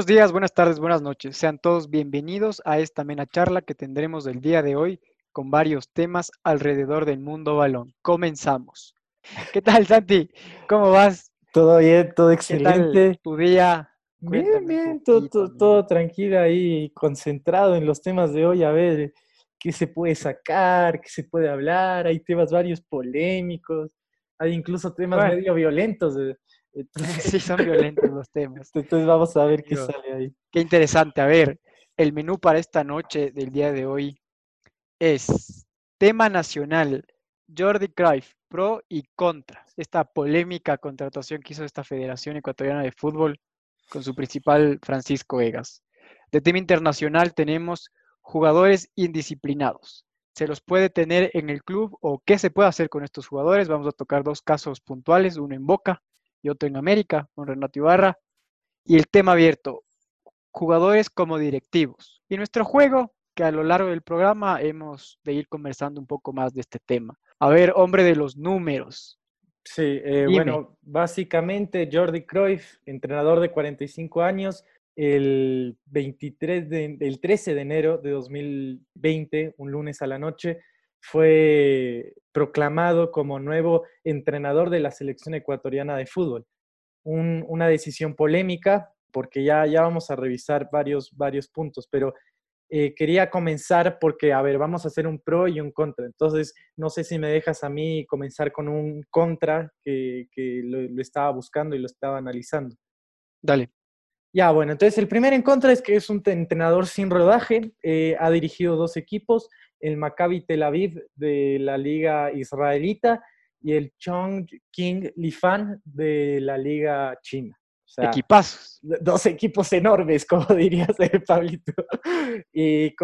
Buenos días, buenas tardes, buenas noches. Sean todos bienvenidos a esta mena charla que tendremos el día de hoy con varios temas alrededor del mundo balón. Comenzamos. ¿Qué tal, Santi? ¿Cómo vas? Todo bien, todo excelente. tu día? Bien, bien, todo, todo, tranquilo ahí, concentrado en los temas de hoy, a ver qué se puede sacar, qué se puede hablar. Hay temas varios polémicos, hay incluso temas medio violentos. Sí, son violentos los temas. Entonces vamos a ver qué sale ahí. Qué interesante. A ver, el menú para esta noche del día de hoy es tema nacional, Jordi Cruyff, pro y contra. Esta polémica contratación que hizo esta Federación Ecuatoriana de Fútbol con su principal Francisco Egas. De tema internacional tenemos jugadores indisciplinados. ¿Se los puede tener en el club o qué se puede hacer con estos jugadores? Vamos a tocar dos casos puntuales, uno en Boca y otro en América, con Renato Ibarra. Y el tema abierto, jugadores como directivos. Y nuestro juego, que a lo largo del programa hemos de ir conversando un poco más de este tema. A ver, hombre de los números. Sí, eh, bueno, básicamente Jordi Cruyff, entrenador de 45 años, el 23 de, el 13 de enero de 2020, un lunes a la noche, fue proclamado como nuevo entrenador de la selección ecuatoriana de fútbol. una decisión polémica, porque ya, ya vamos a revisar varios, varios puntos, pero eh, quería comenzar porque, a ver, vamos a hacer un pro y un contra. Entonces, no sé si me dejas a mí comenzar con un contra que, lo, estaba buscando y lo estaba analizando. Dale. Ya, bueno, entonces el primer en contra es que es un entrenador sin rodaje, eh, ha dirigido dos equipos, el Maccabi Tel Aviv de la liga israelita y el Chong King Lifan de la liga china. O Equipazos. Dos equipos enormes, como dirías, Pablito. Y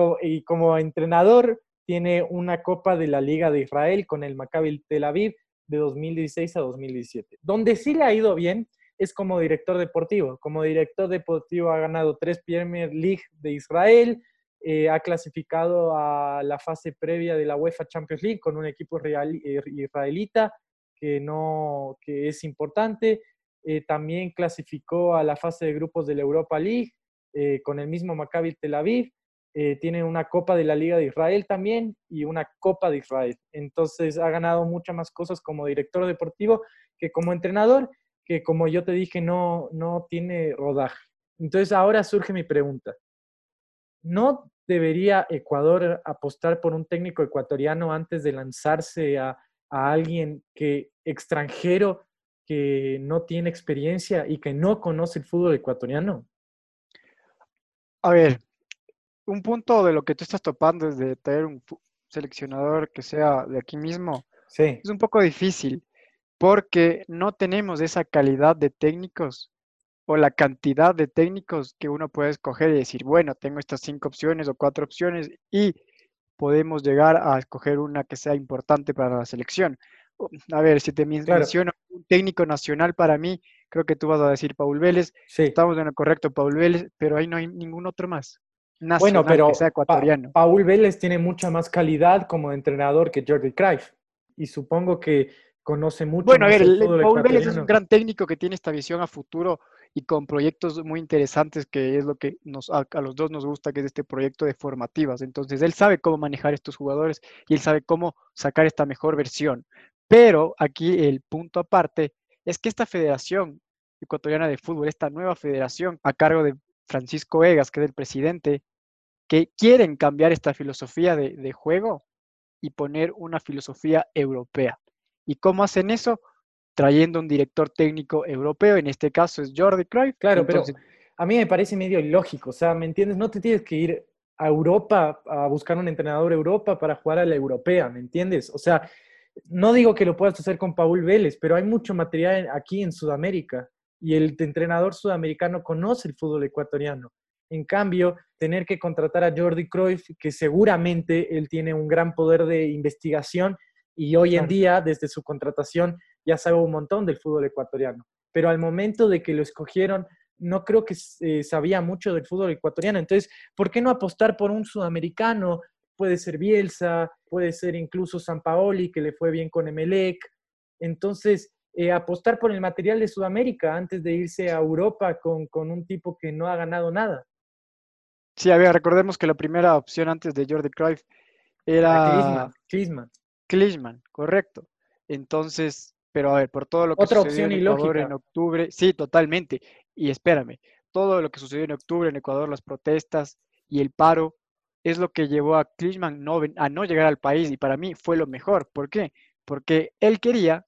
como entrenador tiene una copa de la Liga de Israel con el Maccabi Tel Aviv de 2016 a 2017. Donde sí le ha ido bien es como director deportivo. Como director deportivo ha ganado tres Premier League de Israel, eh, ha clasificado a la fase previa de la UEFA Champions League con un equipo eh, israelita que, no, que es importante. Eh, también clasificó a la fase de grupos de la Europa League con el mismo Maccabi Tel Aviv. tiene una Copa de la Liga de Israel también y una Copa de Israel. Entonces ha ganado muchas más cosas como director deportivo que como entrenador que como yo te dije no, no tiene rodaje. Entonces ahora surge mi pregunta. ¿No debería Ecuador apostar por un técnico ecuatoriano antes de lanzarse a, a alguien que extranjero que no tiene experiencia y que no conoce el fútbol ecuatoriano? A ver, un punto de lo que tú estás topando es de tener un seleccionador que sea de aquí mismo. Sí. Es un poco difícil porque no tenemos esa calidad de técnicos o la cantidad de técnicos que uno puede escoger y decir, bueno, tengo estas cinco opciones o cuatro opciones y podemos llegar a escoger una que sea importante para la selección. A ver, si te menciono un técnico nacional para mí, creo que tú vas a decir Paul Vélez. Sí. Estamos en el correcto, Paul Vélez, pero ahí no hay ningún otro más. Nacional bueno, pero que sea ecuatoriano. Paul Vélez tiene mucha más calidad como entrenador que Jordi Cruyff. Y supongo que conoce mucho. Bueno, a ver, Paul Vélez es un gran técnico que tiene esta visión a futuro y con proyectos muy interesantes, que es lo que nos, a, los dos nos gusta, que es este proyecto de formativas. Entonces, él sabe cómo manejar estos jugadores y él sabe cómo sacar esta mejor versión. Pero aquí el punto aparte es que esta federación ecuatoriana de fútbol, esta nueva federación a cargo de Francisco Egas, que es el presidente, que quieren cambiar esta filosofía de juego y poner una filosofía europea. ¿Y cómo hacen eso? Trayendo un director técnico europeo, en este caso es Jordi Cruyff. Claro, pero a mí me parece medio ilógico, o sea, ¿me entiendes? No te tienes que ir a Europa a buscar un entrenador Europa para jugar a la europea, ¿me entiendes? O sea, no digo que lo puedas hacer con Paul Vélez, pero hay mucho material aquí en Sudamérica y el entrenador sudamericano conoce el fútbol ecuatoriano. En cambio, tener que contratar a Jordi Cruyff, que seguramente él tiene un gran poder de investigación y hoy en día, desde su contratación, ya sabe un montón del fútbol ecuatoriano. Pero al momento de que lo escogieron, no creo que eh, sabía mucho del fútbol ecuatoriano. Entonces, ¿por qué no apostar por un sudamericano? Puede ser Bielsa, puede ser incluso San Paoli, que le fue bien con Emelec. Entonces, eh, apostar por el material de Sudamérica antes de irse a Europa con, con un tipo que no ha ganado nada. Sí, a ver, recordemos que la primera opción antes de Jordi Cruyff era Klinsmann. Klinsmann, correcto. Entonces, pero a ver, por todo lo que Otra sucedió opción en Ecuador ilógica. en octubre, sí, totalmente. Y espérame, todo lo que sucedió en octubre en Ecuador, las protestas y el paro, es lo que llevó a Klinsmann no, a no llegar al país y para mí fue lo mejor. ¿Por qué? Porque él quería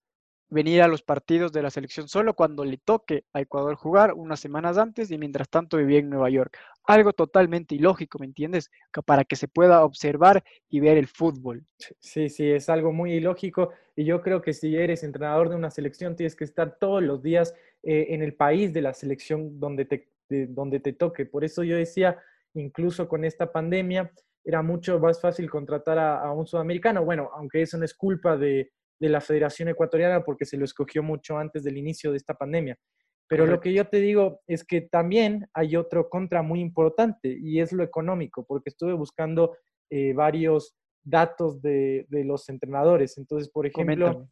venir a los partidos de la selección solo cuando le toque a Ecuador jugar unas semanas antes y mientras tanto vivía en Nueva York. Algo totalmente ilógico, ¿me entiendes? Para que se pueda observar y ver el fútbol. Sí, sí, es algo muy ilógico y yo creo que si eres entrenador de una selección tienes que estar todos los días eh, en el país de la selección donde te, de- donde te toque. Por eso yo decía, incluso con esta pandemia, era mucho más fácil contratar a, a un sudamericano. Bueno, aunque eso no es culpa de, de la Federación Ecuatoriana porque se lo escogió mucho antes del inicio de esta pandemia. Pero lo que yo te digo es que también hay otro contra muy importante y es lo económico, porque estuve buscando eh, varios datos de, de los entrenadores. Entonces, por ejemplo, Coméntame.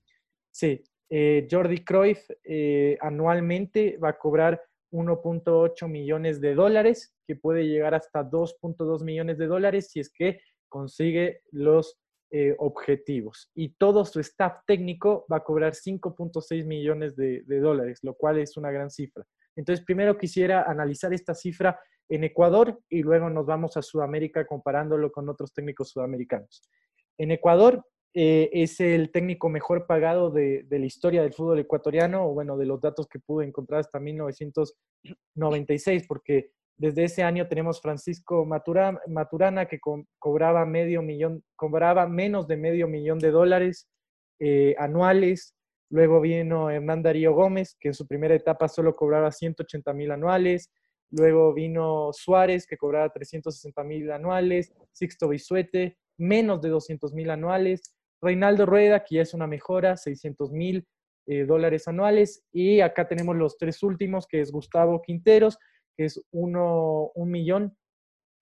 Sí, eh, Jordi Cruyff eh, anualmente va a cobrar 1.8 millones de dólares, que puede llegar hasta 2.2 millones de dólares si es que consigue los eh, objetivos. Y todo su staff técnico va a cobrar 5.6 millones de, dólares, lo cual es una gran cifra. Entonces, primero quisiera analizar esta cifra en Ecuador y luego nos vamos a Sudamérica comparándolo con otros técnicos sudamericanos. En Ecuador, eh, es el técnico mejor pagado de, de, la historia del fútbol ecuatoriano, o bueno, de los datos que pude encontrar hasta 1996, porque desde ese año tenemos Francisco Maturana, que co cobraba medio millón, cobraba menos de medio millón de dólares eh, anuales. Luego vino Hernán Darío Gómez, que en su primera etapa solo cobraba 180 mil anuales. Luego vino Suárez, que cobraba 360 mil anuales. Sixto Bisuete, menos de 200 mil anuales. Reinaldo Rueda, que ya es una mejora, 600 mil eh, dólares anuales. Y acá tenemos los tres últimos, que es Gustavo Quinteros, que es uno, un millón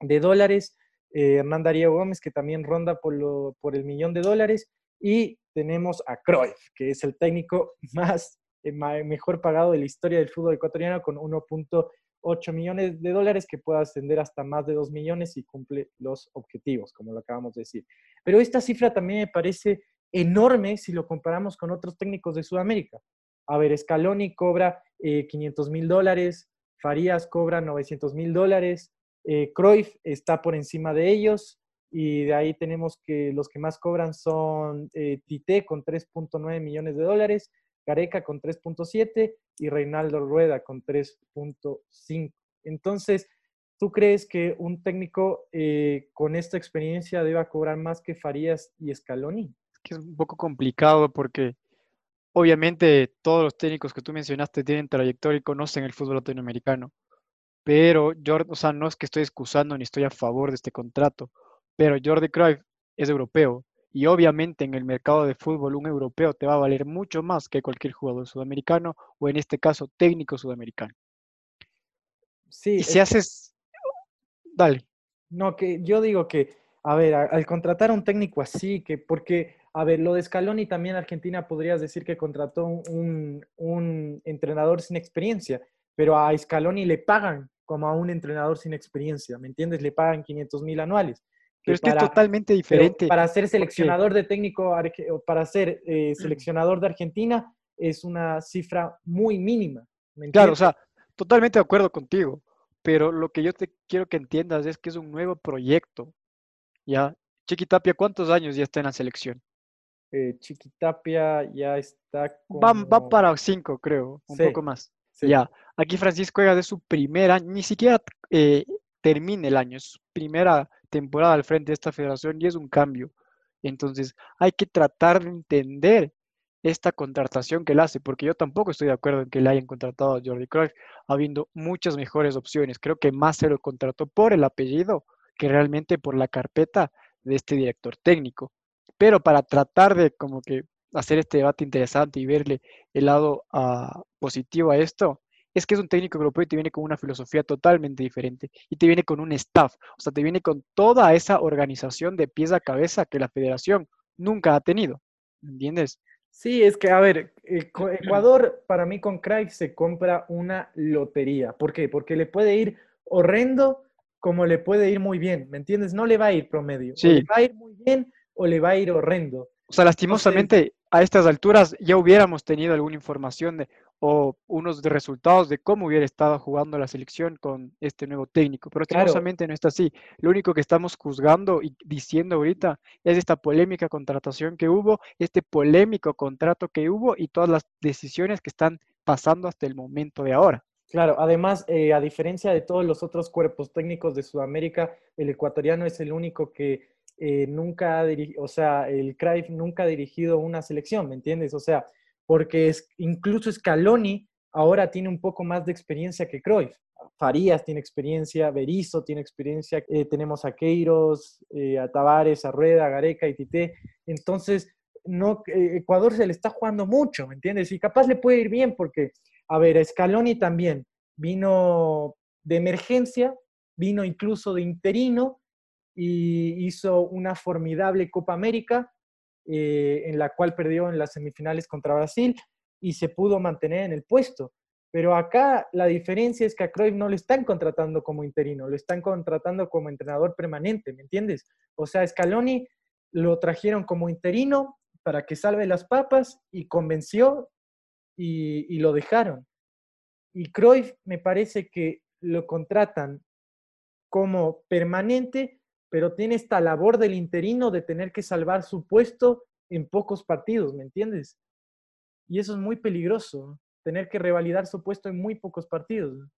de dólares. Eh, Hernán Darío Gómez, que también ronda por, lo, por el millón de dólares. Y tenemos a Cruyff, que es el técnico más, eh, mejor pagado de la historia del fútbol ecuatoriano, con 1.8 millones de dólares, que puede ascender hasta más de 2 millones y cumple los objetivos, como lo acabamos de decir. Pero esta cifra también me parece enorme si lo comparamos con otros técnicos de Sudamérica. A ver, Scaloni cobra eh, 500 mil dólares, Farías cobra 900 mil dólares, eh, Cruyff está por encima de ellos, y de ahí tenemos que los que más cobran son eh, Tite con 3.9 millones de dólares, Gareca con 3.7 y Reinaldo Rueda con 3.5. Entonces, ¿tú crees que un técnico eh, con esta experiencia deba cobrar más que Farías y Scaloni? Que es un poco complicado porque obviamente todos los técnicos que tú mencionaste tienen trayectoria y conocen el fútbol latinoamericano. Pero, Jordi, o sea, no es que estoy excusando ni estoy a favor de este contrato, pero Jordi Cruyff es europeo y obviamente en el mercado de fútbol un europeo te va a valer mucho más que cualquier jugador sudamericano o en este caso técnico sudamericano. Sí. Y si haces, dale. No, que yo digo que, a ver, al contratar a un técnico así, que porque, a ver, lo de Scaloni también Argentina podrías decir que contrató un, un entrenador sin experiencia, pero a Scaloni le pagan como a un entrenador sin experiencia, ¿me entiendes? Le pagan 500 mil anuales. Pero es que es totalmente diferente. Para ser seleccionador de técnico, para ser eh, seleccionador de Argentina, es una cifra muy mínima. claro, o sea, totalmente de acuerdo contigo. Pero lo que yo te quiero que entiendas es que es un nuevo proyecto. ¿Ya? Chiquitapia, ¿cuántos años ya está en la selección? Eh, Chiquitapia ya está. Como... Va, va, para cinco, creo, un sí, poco más. Sí. Ya. Aquí Francisco juega de su primer año, ni siquiera eh, termina el año, es su primera temporada al frente de esta federación y es un cambio. Entonces hay que tratar de entender esta contratación que él hace, porque yo tampoco estoy de acuerdo en que le hayan contratado a Jordi Cruyff, habiendo muchas mejores opciones. Creo que más se lo contrató por el apellido que realmente por la carpeta de este director técnico. Pero para tratar de como que hacer este debate interesante y verle el lado uh, positivo a esto, es que es un técnico europeo y te viene con una filosofía totalmente diferente y te viene con un staff, o sea, te viene con toda esa organización de pies a cabeza que la federación nunca ha tenido, ¿entiendes? Sí, es que, a ver, Ecuador para mí con Craig se compra una lotería. ¿Por qué? Porque le puede ir horrendo como le puede ir muy bien, ¿me entiendes? No le va a ir promedio. Sí. O le va a ir muy bien o le va a ir horrendo. O sea, lastimosamente a estas alturas ya hubiéramos tenido alguna información de, o unos de resultados de cómo hubiera estado jugando la selección con este nuevo técnico, pero Claro. lastimosamente no está así. Lo único que estamos juzgando y diciendo ahorita es esta polémica contratación que hubo, este polémico contrato que hubo y todas las decisiones que están pasando hasta el momento de ahora. Claro, además, eh, a diferencia de todos los otros cuerpos técnicos de Sudamérica, el ecuatoriano es el único que eh, nunca ha dirigido, o sea, el Cruyff nunca ha dirigido una selección, ¿me entiendes? O sea, porque incluso Scaloni ahora tiene un poco más de experiencia que Cruyff. Farías tiene experiencia, Berizzo tiene experiencia, eh, tenemos a Queiros, eh, a Tavares, a Rueda, a Gareca y Tite. Entonces, no, Ecuador se le está jugando mucho, ¿me entiendes? Y capaz le puede ir bien porque, a ver, Scaloni también vino de emergencia, vino incluso de interino y hizo una formidable Copa América eh, en la cual perdió en las semifinales contra Brasil y se pudo mantener en el puesto. Pero acá la diferencia es que a Cruyff no le están contratando como interino, lo están contratando como entrenador permanente, ¿me entiendes? O sea, Scaloni lo trajeron como interino para que salve las papas y convenció y, y lo dejaron. Y Cruyff me parece que lo contratan como permanente, pero tiene esta labor del interino de tener que salvar su puesto en pocos partidos, ¿me entiendes? Y eso es muy peligroso, tener que revalidar su puesto en muy pocos partidos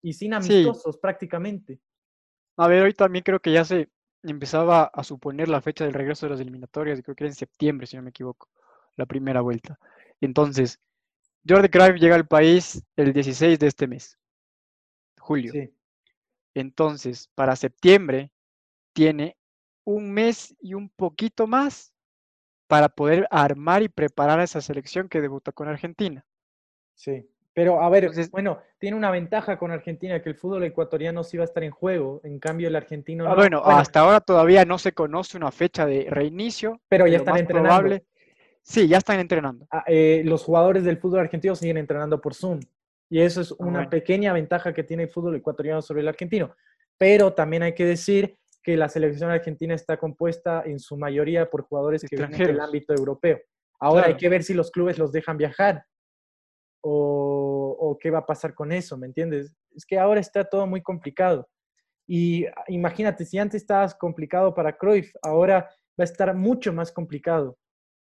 y sin Sí, amistosos prácticamente. a ver, hoy también creo que ya se empezaba a suponer la fecha del regreso de las eliminatorias, y creo que era en septiembre, si no me equivoco, la primera vuelta. Entonces, Jordi Cruyff llega al país el 16 de este mes, julio. Sí, Entonces, para septiembre tiene un mes y un poquito más para poder armar y preparar a esa selección que debuta con Argentina. sí. Pero a ver, Entonces, bueno, tiene una ventaja con Argentina que el fútbol ecuatoriano sí va a estar en juego, en cambio el argentino ah, no. bueno, Bueno, hasta ahora todavía no se conoce una fecha de reinicio, pero ya están entrenando. probable, sí, ya están entrenando. Ah, eh, los jugadores del fútbol argentino siguen entrenando por Zoom. Y eso es Ah, una bueno. pequeña ventaja que tiene el fútbol ecuatoriano sobre el argentino. Pero también hay que decir que la selección argentina está compuesta en su mayoría por jugadores que vienen del ámbito europeo. Ahora hay que ver si los clubes los dejan viajar o, o qué va a pasar con eso, ¿me entiendes? Es que ahora está todo muy complicado. Y ah, imagínate, si antes estabas complicado para Cruyff, ahora va a estar mucho más complicado,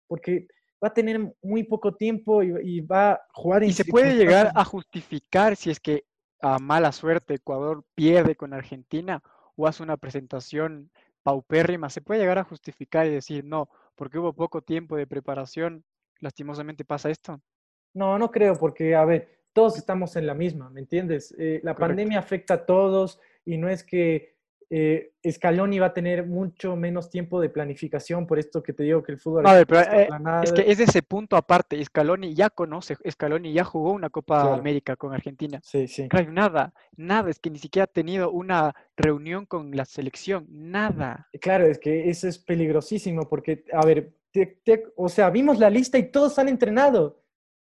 porque va a tener muy poco tiempo y, y va a jugar en Y se puede llegar a justificar si es que a mala suerte Ecuador pierde con Argentina o hace una presentación paupérrima, se puede llegar a justificar y decir, no, porque hubo poco tiempo de preparación, lastimosamente pasa esto. No, no creo, porque, a ver, todos estamos en la misma, ¿me entiendes? Eh, la Correcto. pandemia afecta a todos y no es que eh, Scaloni va a tener mucho menos tiempo de planificación, por esto que te digo que el fútbol A ver, pero argentino eh, es que es de ese punto aparte, Scaloni ya conoce, Scaloni ya jugó una Copa Claro. América con Argentina. Sí, sí. Nada, nada, es que ni siquiera ha tenido una reunión con la selección, nada. Claro, es que eso es peligrosísimo porque, a ver, te- te- o sea, vimos la lista y todos han entrenado,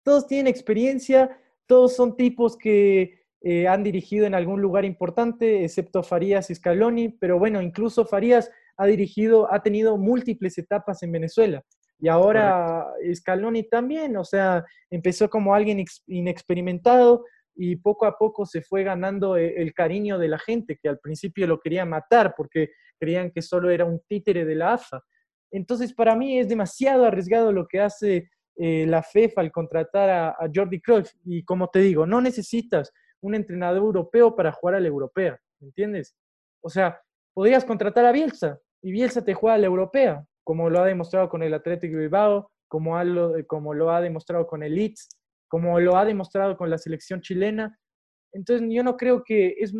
todos tienen experiencia, todos son tipos que eh, han dirigido en algún lugar importante, excepto Farías y Scaloni, pero bueno, incluso Farías ha dirigido, ha tenido múltiples etapas en Venezuela. Y ahora Scaloni también, o sea, empezó como alguien ex- inexperimentado y poco a poco se fue ganando eh, el cariño de la gente, que al principio lo quería matar porque creían que solo era un títere de la AFA. Entonces, para mí es demasiado arriesgado lo que hace eh, la FEFA al contratar a, a Jordi Cruyff. Y como te digo, no necesitas un entrenador europeo para jugar a la europea, ¿me entiendes? O sea, podrías contratar a Bielsa y Bielsa te juega a la europea, como lo ha demostrado con el Atlético Bilbao, como, ha como lo ha demostrado con el Leeds, como lo ha demostrado con la selección chilena. Entonces, yo no creo que es,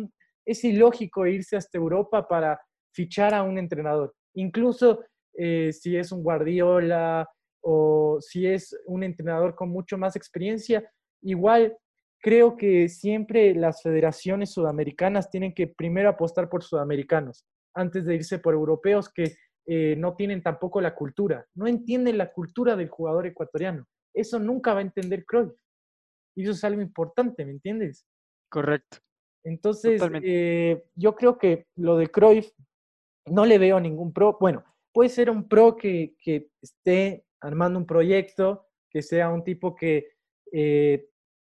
es ilógico irse hasta Europa para fichar a un entrenador. Incluso eh, si es un Guardiola o si es un entrenador con mucho más experiencia, igual creo que siempre las federaciones sudamericanas tienen que primero apostar por sudamericanos antes de irse por europeos que eh, no tienen tampoco la cultura, no entienden la cultura del jugador ecuatoriano. Eso nunca va a entender Cruyff. Y eso es algo importante, ¿me entiendes? Correcto. Entonces, eh, yo creo que lo de Cruyff no le veo ningún pro. Bueno, puede ser un pro que, que esté armando un proyecto, que sea un tipo que eh,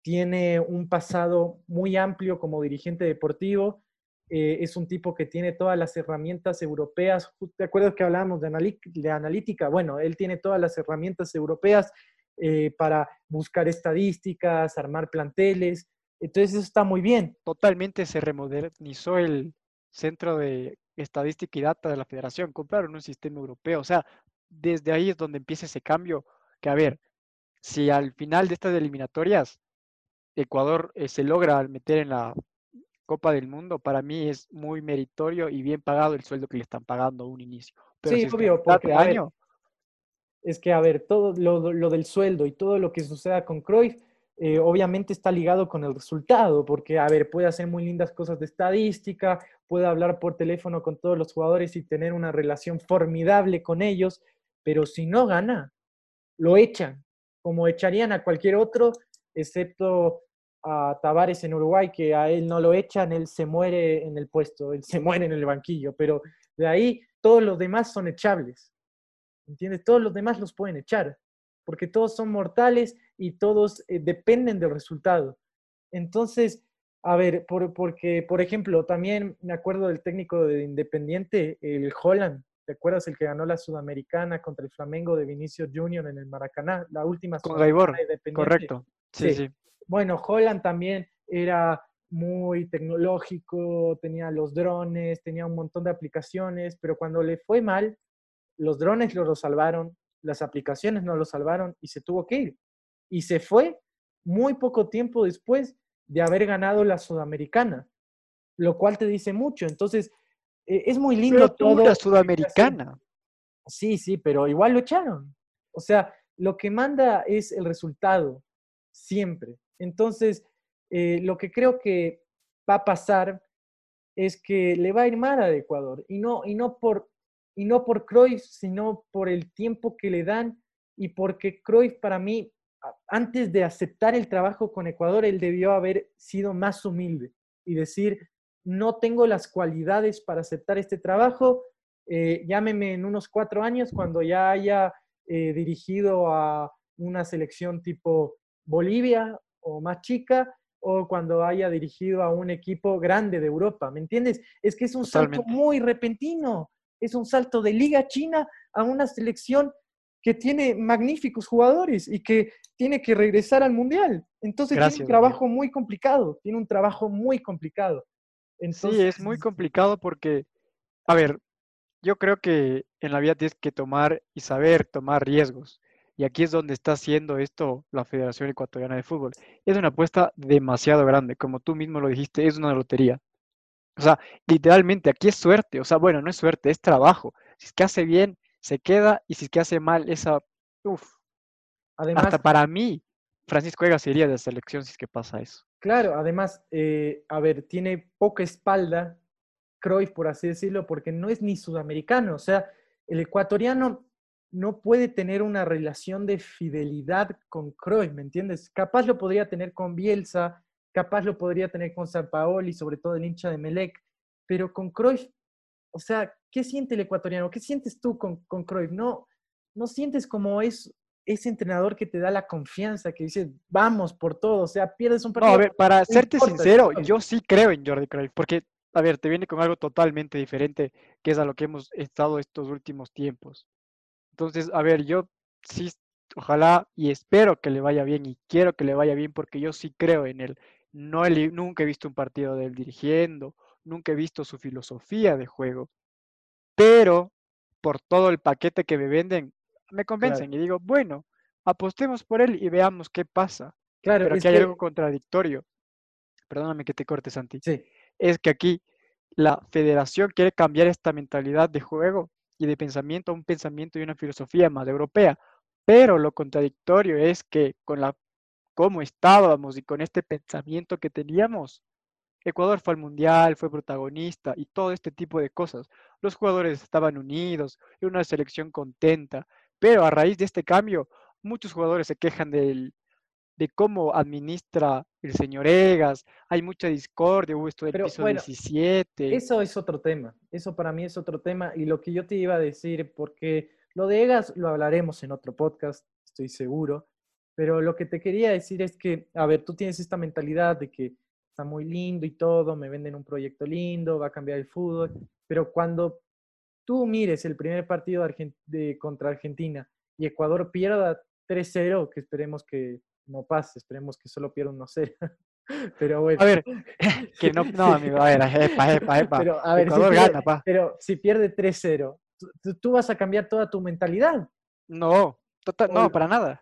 tiene un pasado muy amplio como dirigente deportivo, eh, es un tipo que tiene todas las herramientas europeas. ¿Te acuerdas que hablábamos de, de analítica? Bueno, él tiene todas las herramientas europeas eh, para buscar estadísticas, armar planteles. Entonces eso está muy bien. Totalmente se remodernizó el centro de estadística y data de la federación. Compraron un sistema europeo. O sea, desde ahí es donde empieza ese cambio. Que a ver, si al final de estas eliminatorias Ecuador eh, se logra meter en la Copa del Mundo, para mí es muy meritorio y bien pagado el sueldo que le están pagando a un inicio. Pero sí, obvio, porque año, es que, a ver, todo lo, del sueldo y todo lo que suceda con Cruyff, eh, obviamente está ligado con el resultado, porque, a ver, puede hacer muy lindas cosas de estadística, puede hablar por teléfono con todos los jugadores y tener una relación formidable con ellos, pero si no gana, lo echan, como echarían a cualquier otro, excepto a Tavares en Uruguay, que a él no lo echan, él se muere en el puesto, él se muere en el banquillo, pero de ahí todos los demás son echables. ¿Entiendes? Todos los demás los pueden echar, porque todos son mortales y todos eh, dependen del resultado. Entonces, a ver, porque, por ejemplo, también me acuerdo del técnico de Independiente, el Holland, ¿te acuerdas el que ganó la Sudamericana contra el Flamengo de Vinicio Junior en el Maracaná? La última Con Gaibor, correcto. Sí. sí. Bueno, Holland también era muy tecnológico, tenía los drones, tenía un montón de aplicaciones, pero cuando le fue mal, los drones lo salvaron, las aplicaciones no lo salvaron y se tuvo que ir. Y se fue muy poco tiempo después de haber ganado la Sudamericana, lo cual te dice mucho. Entonces, e, es muy lindo todo. La Sudamericana. Sí, sí, pero igual lo echaron. O sea, lo que manda es el resultado, siempre. Entonces, eh, lo que creo que va a pasar es que le va a ir mal a Ecuador y no, y no por y no por Cruyff, sino por el tiempo que le dan y porque Cruyff para mí, antes de aceptar el trabajo con Ecuador, él debió haber sido más humilde y decir, no tengo las cualidades para aceptar este trabajo, eh, llámeme en unos cuatro años cuando ya haya eh, dirigido a una selección tipo Bolivia o más chica o cuando haya dirigido a un equipo grande de Europa, ¿me entiendes? Es que es un salto muy repentino, es un salto de Liga China a una selección que tiene magníficos jugadores y que tiene que regresar al Mundial. Entonces tiene un trabajo muy complicado, tiene un trabajo muy complicado. sí, es muy complicado porque, a ver, yo creo que en la vida tienes que tomar y saber tomar riesgos. Y aquí es donde está haciendo esto la Federación Ecuatoriana de Fútbol. Es una apuesta demasiado grande, como tú mismo lo dijiste, es una lotería. O sea, literalmente aquí es suerte, o sea, bueno, no es suerte, es trabajo. Si es que hace bien, se queda, y si es que hace mal, esa, uff. Además, hasta para mí, Francisco Vega sería de selección si es que pasa eso. Claro, además, eh, a ver, tiene poca espalda Cruyff, por así decirlo, porque no es ni sudamericano, o sea, el ecuatoriano no puede tener una relación de fidelidad con Cruyff, ¿me entiendes? Capaz lo podría tener con Bielsa, capaz lo podría tener con San Paoli, sobre todo el hincha de Melec, pero con Cruyff, o sea, ¿qué siente el ecuatoriano? ¿Qué sientes tú con, con Cruyff? No, no sientes como es ese entrenador que te da la confianza, que dice, vamos por todo, o sea, pierdes un partido. No, a ver, para serte sincero, yo sí creo en Jordi Cruyff, porque, a ver, te viene con algo totalmente diferente, que es a lo que hemos estado estos últimos tiempos. Entonces, a ver, yo sí, ojalá y espero que le vaya bien y quiero que le vaya bien porque yo sí creo en él. No nunca he visto un partido de él dirigiendo, nunca he visto su filosofía de juego, pero por todo el paquete que me venden, me convencen y digo, bueno, apostemos por él y veamos qué pasa. Claro, pero aquí hay algo contradictorio. Perdóname que te corte, Santi. Sí. Es que aquí la federación quiere cambiar esta mentalidad de juego y de pensamiento a un pensamiento y una filosofía más europea. Pero lo contradictorio es que con la cómo estábamos y con este pensamiento que teníamos, Ecuador fue al Mundial, fue protagonista y todo este tipo de cosas. Los jugadores estaban unidos, era una selección contenta, pero a raíz de este cambio, muchos jugadores se quejan del, de cómo administra el señor Egas, hay mucha discordia, hubo esto del Pero, piso bueno, 17. Eso es otro tema, eso para mí es otro tema y lo que yo te iba a decir, porque lo de Egas lo hablaremos en otro podcast, estoy seguro, pero lo que te quería decir es que, a ver, tú tienes esta mentalidad de que está muy lindo y todo, me venden un proyecto lindo, va a cambiar el fútbol, pero cuando tú mires el primer partido de- contra Argentina y Ecuador pierda 3-0, que esperemos que no pase, esperemos que solo pierda 1-0, pero bueno. A ver, que no, no, amigo, a ver, epa, epa, epa. Pero, a ver, si Ecuador pierde- gana, pa. Pero si pierde 3-0, tú- tú, vas a cambiar toda tu mentalidad. No, total, no, para nada.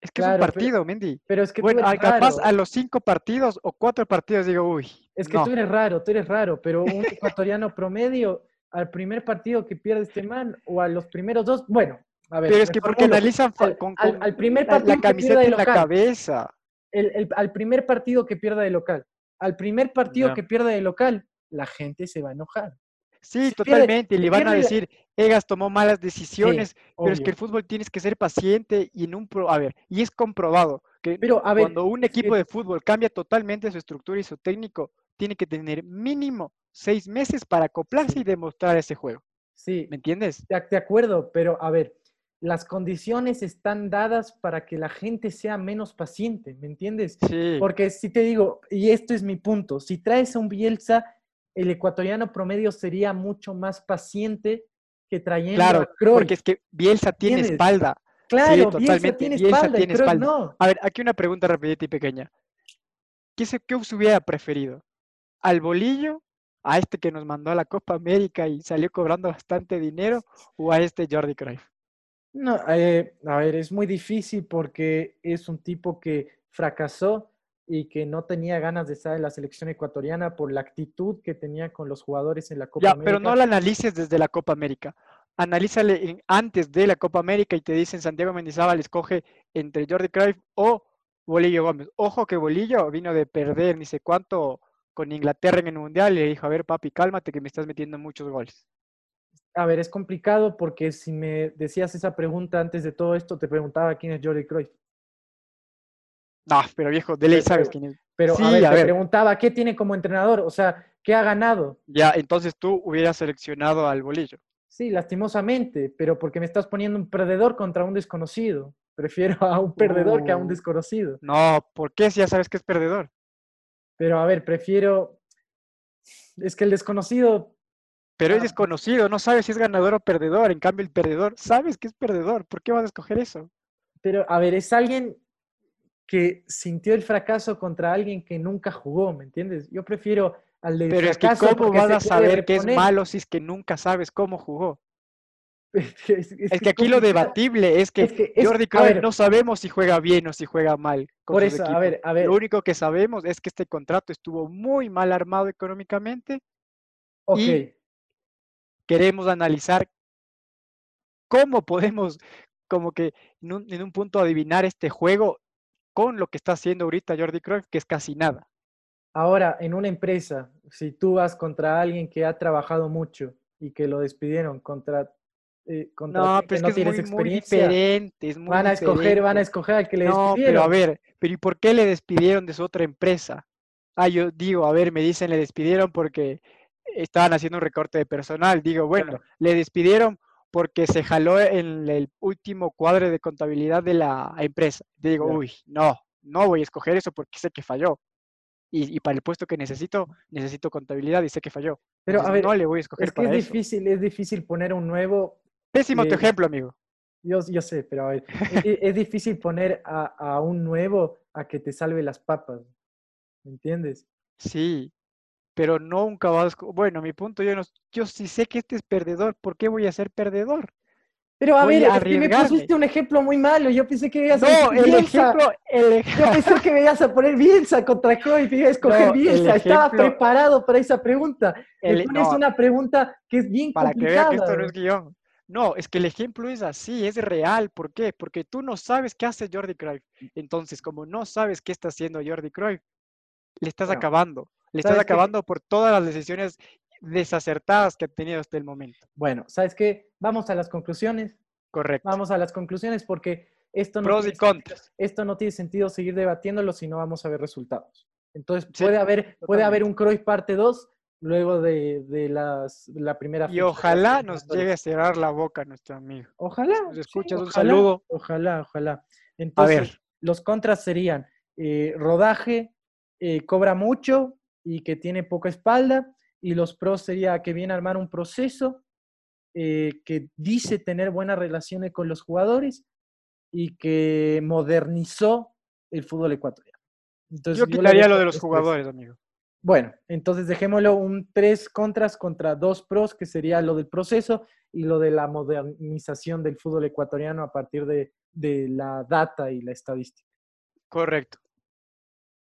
Es que es un pero- partido, Mendy. Pero es que Bueno, tú eres capaz raro. a los cinco partidos o cuatro partidos digo, uy, Es que no. tú eres raro, tú eres raro, pero un ecuatoriano promedio al primer partido que pierde este man o a los primeros dos, bueno, a ver. Pero es que porque analizan Al- con, al- con al primer la- partido la camiseta de en la local. cabeza. El- el- al primer partido que pierda de local, al primer partido Ya. que pierda de local, la gente se va a enojar. Sí, Si pierde- totalmente. y si le van a pierde la- decir, Egas tomó malas decisiones, pero es que el fútbol tienes que ser paciente y en un pro, a ver, y es comprobado que Pero, a ver, cuando un que- equipo de fútbol cambia totalmente su estructura y su técnico, tiene que tener mínimo seis meses para acoplarse Sí. y demostrar ese juego. Sí, ¿Me entiendes? de, de acuerdo, pero a ver, las condiciones están dadas para que la gente sea menos paciente, ¿me entiendes? Sí. Porque si te digo, y esto es mi punto, si traes a un Bielsa, el ecuatoriano promedio sería mucho más paciente que trayendo Claro, a porque es que Bielsa tiene espalda. claro, Bielsa totalmente, tiene Bielsa espalda tiene espalda. no. A ver, aquí una pregunta rapidita y pequeña. ¿Qué, se, qué se hubiera preferido? ¿Al bolillo? ¿A este que nos mandó a la Copa América y salió cobrando bastante dinero? ¿O a este Jordi Cruyff? No, eh, a ver, es muy difícil porque es un tipo que fracasó y que no tenía ganas de estar en la selección ecuatoriana por la actitud que tenía con los jugadores en la Copa Ya, América. pero no la analices desde la Copa América. Analízale antes de la Copa América y te dicen Santiago Mendizábal escoge entre Jordi Cruyff o Bolillo Gómez. Ojo que Bolillo vino de perder ni sé cuánto con Inglaterra en el Mundial y le dijo, a ver papi, cálmate que me estás metiendo muchos goles. A ver, es complicado porque si me decías esa pregunta antes de todo esto, te preguntaba quién es Jordi Cruyff. No, pero viejo, de ley sabes quién es. Pero Sí, a ver, a te ver. preguntaba qué tiene como entrenador, o sea, qué ha ganado. Ya, entonces tú hubieras seleccionado al Bolillo. Sí, lastimosamente, pero porque me estás poniendo un perdedor contra un desconocido. Prefiero a un perdedor que a un Uh. desconocido. No, ¿por qué si ya sabes que es perdedor? Pero a ver, prefiero. Es que el desconocido. Pero es desconocido, no sabes si es ganador o perdedor. En cambio, el perdedor sabes que es perdedor. ¿Por qué vas a escoger eso? Pero a ver, es alguien que sintió el fracaso contra alguien que nunca jugó, ¿me entiendes? Yo prefiero al del Pero es que ¿cómo vas a saber que es malo si es que nunca sabes cómo jugó? es, Es que aquí lo debatible es que Es que es- Jordi Cruyff no sabemos si juega bien o si juega mal con Por eso, a ver, a ver. Lo único que sabemos es que este contrato estuvo muy mal armado económicamente. Ok, y- Queremos analizar cómo podemos, como que en un, en un punto adivinar este juego con lo que está haciendo ahorita Jordi Cruyff, que es casi nada. ahora en una empresa, si tú vas contra alguien que ha trabajado mucho y que lo despidieron contra. eh, contra No, pero es no que es tienes muy, muy experiencia, diferente. Es muy van a escoger, van a escoger al que le No, despidieron. pero a ver, pero ¿y por qué le despidieron de su otra empresa? Ah, yo digo, a ver, me dicen le despidieron porque estaban haciendo un recorte de personal. Digo, bueno, Claro. le despidieron porque se jaló en el último cuadro de contabilidad de la empresa. Digo, uy, no, no voy a escoger eso porque sé que falló. Y, y para el puesto que necesito, necesito contabilidad y sé que falló. Pero, a ver, no le voy a escoger Es que es para eso. difícil, es difícil poner un nuevo. Pésimo tu ejemplo, amigo. Yo, yo sé, pero a ver, es, di- es difícil poner a, a un nuevo a que te salve las papas. ¿Me entiendes? Sí, pero nunca vas. a esco- Bueno, mi punto, yo no, yo sí sé que este es perdedor, ¿por qué voy a ser perdedor? Pero a Voy ver, a es que me pusiste un ejemplo muy malo. Yo pensé que ibas a No, el Bielsa. ejemplo, el ej- Yo pensé que me ibas a poner Bielsa contra Cruyff y iba a escoger No, el Bielsa. Estaba preparado para esa pregunta. El- pones no, una pregunta que es bien para que vean complicada. que esto no es guion. No, es que el ejemplo es así, es real. ¿Por qué? Porque tú no sabes qué hace Jordi Cruyff. Entonces, como no sabes qué está haciendo Jordi Cruyff, le estás Bueno. acabando. Le estás acabando por todas las decisiones desacertadas que ha tenido hasta el momento. Bueno, ¿sabes qué? Vamos a las conclusiones. Correcto. Vamos a las conclusiones porque esto no, Pros y sentido, contras. esto no tiene sentido seguir debatiéndolo si no vamos a ver resultados. Entonces, Sí, puede, haber, puede haber un Cruyff parte 2 luego de, de las, la primera Y ojalá nos llegue a cerrar la boca nuestro amigo. Ojalá. nos sí, escuchas, un saludo. Ojalá, ojalá. A Entonces, ver, los contras serían eh, rodaje, eh, cobra mucho y que tiene poca espalda. Y los pros sería que viene a armar un proceso, eh, que dice tener buenas relaciones con los jugadores y que modernizó el fútbol ecuatoriano. Entonces, yo quitaría lo de los jugadores, amigo. Bueno, entonces dejémoslo un tres contras contra dos pros, que sería lo del proceso y lo de la modernización del fútbol ecuatoriano a partir de, de la data y la estadística. Correcto.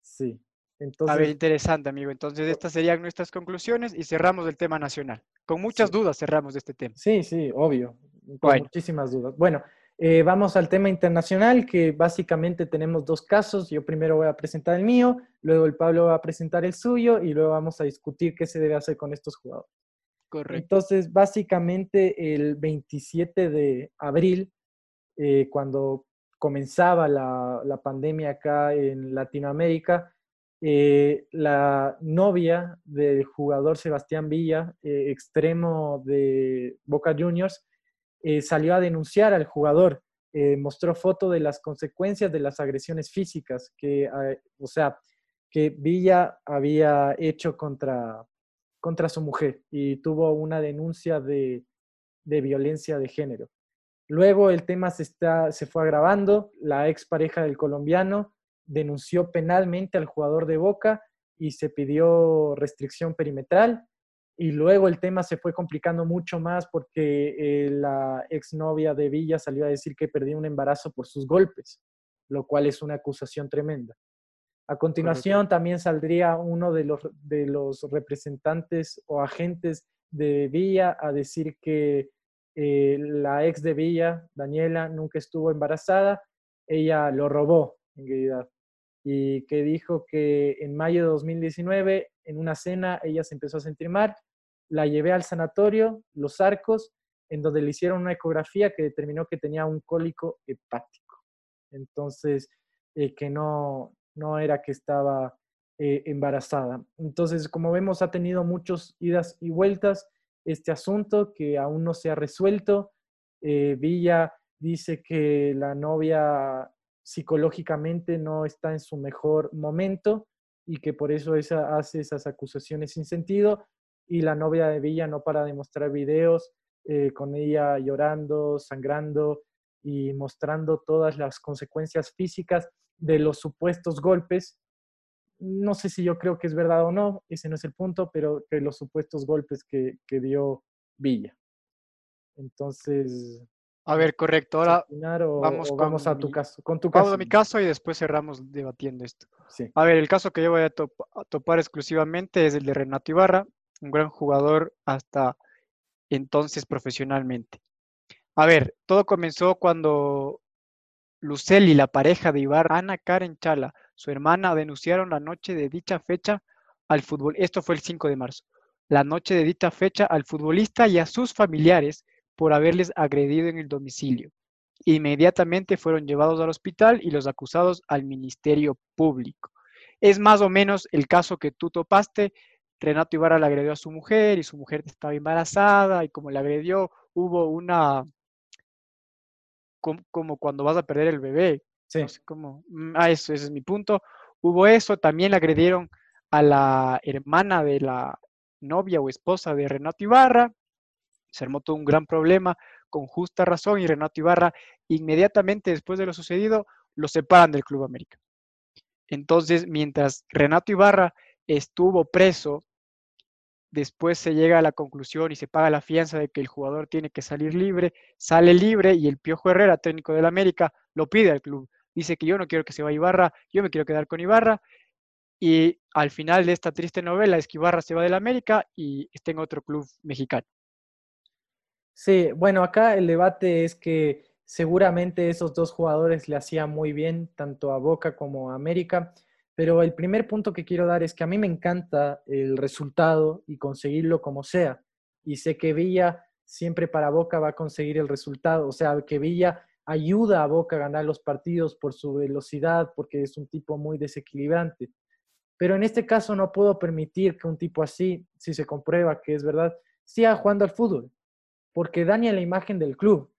Sí. A Entonces, ver, interesante, amigo. Entonces, estas serían nuestras conclusiones y cerramos el tema nacional. Con muchas Sí. dudas cerramos de este tema. sí, sí, obvio, con Bueno. muchísimas dudas. Bueno, eh, vamos al tema internacional, que básicamente tenemos dos casos. Yo primero voy a presentar el mío, luego el Pablo va a presentar el suyo y luego vamos a discutir qué se debe hacer con estos jugadores. Correcto. Entonces, básicamente el 27 de abril, eh, cuando comenzaba la, la pandemia acá en Latinoamérica, eh, la novia del jugador Sebastián Villa, eh, extremo de Boca Juniors, eh, salió a denunciar al jugador. eh, mostró foto de las consecuencias de las agresiones físicas que, o sea, que Villa había hecho contra, contra su mujer y tuvo una denuncia de, de violencia de género. Luego el tema se, está, se fue agravando, la expareja del colombiano denunció penalmente al jugador de Boca y se pidió restricción perimetral. Y luego el tema se fue complicando mucho más porque eh, la exnovia de Villa salió a decir que perdió un embarazo por sus golpes, lo cual es una acusación tremenda. A continuación también saldría uno de los, de los representantes o agentes de Villa a decir que eh, la ex de Villa, Daniela, nunca estuvo embarazada, ella lo robó en realidad y que dijo que en mayo de 2019, en una cena, ella se empezó a sentir mal, la llevé al sanatorio, Los Arcos, en donde le hicieron una ecografía que determinó que tenía un cólico hepático. Entonces, eh, que no, no era que estaba eh, embarazada. Entonces, como vemos, ha tenido muchas idas y vueltas este asunto que aún no se ha resuelto. Eh, Villa dice que la novia psicológicamente no está en su mejor momento y que por eso esa, hace esas acusaciones sin sentido. Y la novia de Villa no para de mostrar videos eh, con ella llorando, sangrando y mostrando todas las consecuencias físicas de los supuestos golpes. No sé si yo creo que es verdad o no, ese no es el punto, pero de los supuestos golpes que, que dio Villa. Entonces, A ver, correcto. Ahora o, vamos o vamos con a tu mi- caso. Con tu vamos caso. a mi caso y después cerramos debatiendo esto. Sí. A ver, el caso que yo voy a, top- a topar exclusivamente es el de Renato Ibarra, un gran jugador hasta entonces profesionalmente. A ver, todo comenzó cuando Luceli, la pareja de Ibarra, Ana Karen Chala, su hermana, denunciaron la noche de dicha fecha al fútbol. Esto fue el 5 de marzo. La noche de dicha fecha al futbolista y a sus familiares por haberles agredido en el domicilio. Inmediatamente fueron llevados al hospital y los acusados al Ministerio Público. Es más o menos el caso que tú topaste. Renato Ibarra le agredió a su mujer y su mujer estaba embarazada y como le agredió hubo una, com- como cuando vas a perder el bebé, Sí. no sé cómo. mm, Ah, eso, ese es mi punto. Hubo eso, también le agredieron a la hermana de la novia o esposa de Renato Ibarra. Se armó todo un gran problema con justa razón y Renato Ibarra inmediatamente después de lo sucedido lo separan del Club América. Entonces, mientras Renato Ibarra estuvo preso, después se llega a la conclusión y se paga la fianza de que el jugador tiene que salir libre, sale libre y el Piojo Herrera, técnico del América, lo pide al club. Dice que yo no quiero que se vaya Ibarra, yo me quiero quedar con Ibarra. Y al final de esta triste novela es que Ibarra se va del América y está en otro club mexicano. Sí, bueno, acá el debate es que seguramente esos dos jugadores le hacían muy bien tanto a Boca como a América, Pero el primer punto que quiero dar es que a mí me encanta el resultado y conseguirlo como sea. Y sé que Villa siempre para Boca va a conseguir el resultado. O sea, que Villa ayuda a Boca a ganar los partidos por su velocidad, porque es un tipo muy desequilibrante. Pero en este caso no puedo permitir que un tipo así, si se comprueba que es verdad, siga jugando al fútbol, porque daña la imagen del club.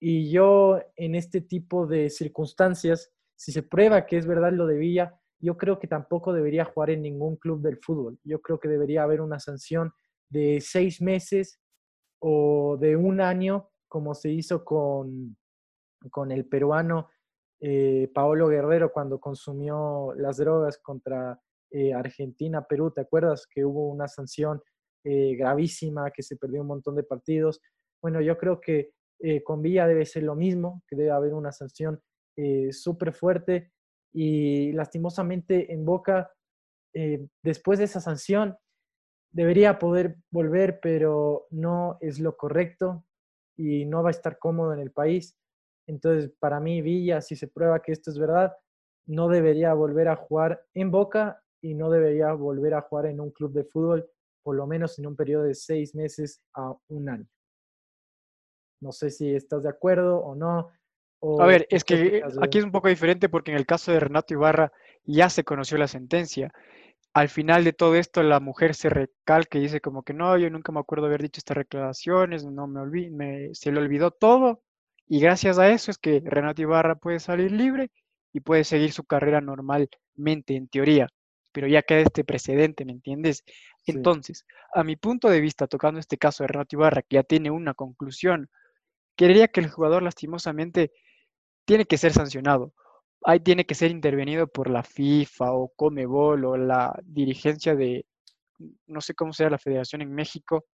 Y yo en este tipo de circunstancias, si se prueba que es verdad lo de Villa, yo creo que tampoco debería jugar en ningún club del fútbol. Yo creo que debería haber una sanción de seis meses o de un año, como se hizo con, con el peruano eh, Paolo Guerrero cuando consumió las drogas contra eh, Argentina, Perú. ¿Te acuerdas que hubo una sanción eh, gravísima, que se perdió un montón de partidos? Bueno, yo creo que con Villa debe ser lo mismo, que debe haber una sanción súper fuerte y lastimosamente en Boca, después de esa sanción, debería poder volver, pero no es lo correcto y no va a estar cómodo en el país. Entonces, para mí, Villa, si se prueba que esto es verdad, no debería volver a jugar en Boca y no debería volver a jugar en un club de fútbol, por lo menos en un periodo de seis meses a un año. No sé si estás de acuerdo o no. a ver, es que aquí es un poco diferente porque en el caso de Renato Ibarra ya se conoció la sentencia al final de todo esto la mujer se recalca y dice como que no, yo nunca me acuerdo haber dicho estas declaraciones, no me, olvidé, se le olvidó todo y gracias a eso es que Renato Ibarra puede salir libre y puede seguir su carrera normalmente en teoría, pero ya queda este precedente, ¿me entiendes? Entonces, a mi punto de vista, tocando este caso de Renato Ibarra, que ya tiene una conclusión, quería que el jugador lastimosamente tiene que ser sancionado ahí tiene que ser intervenido por la FIFA o Comebol o la dirigencia de, no sé cómo sea la federación en México.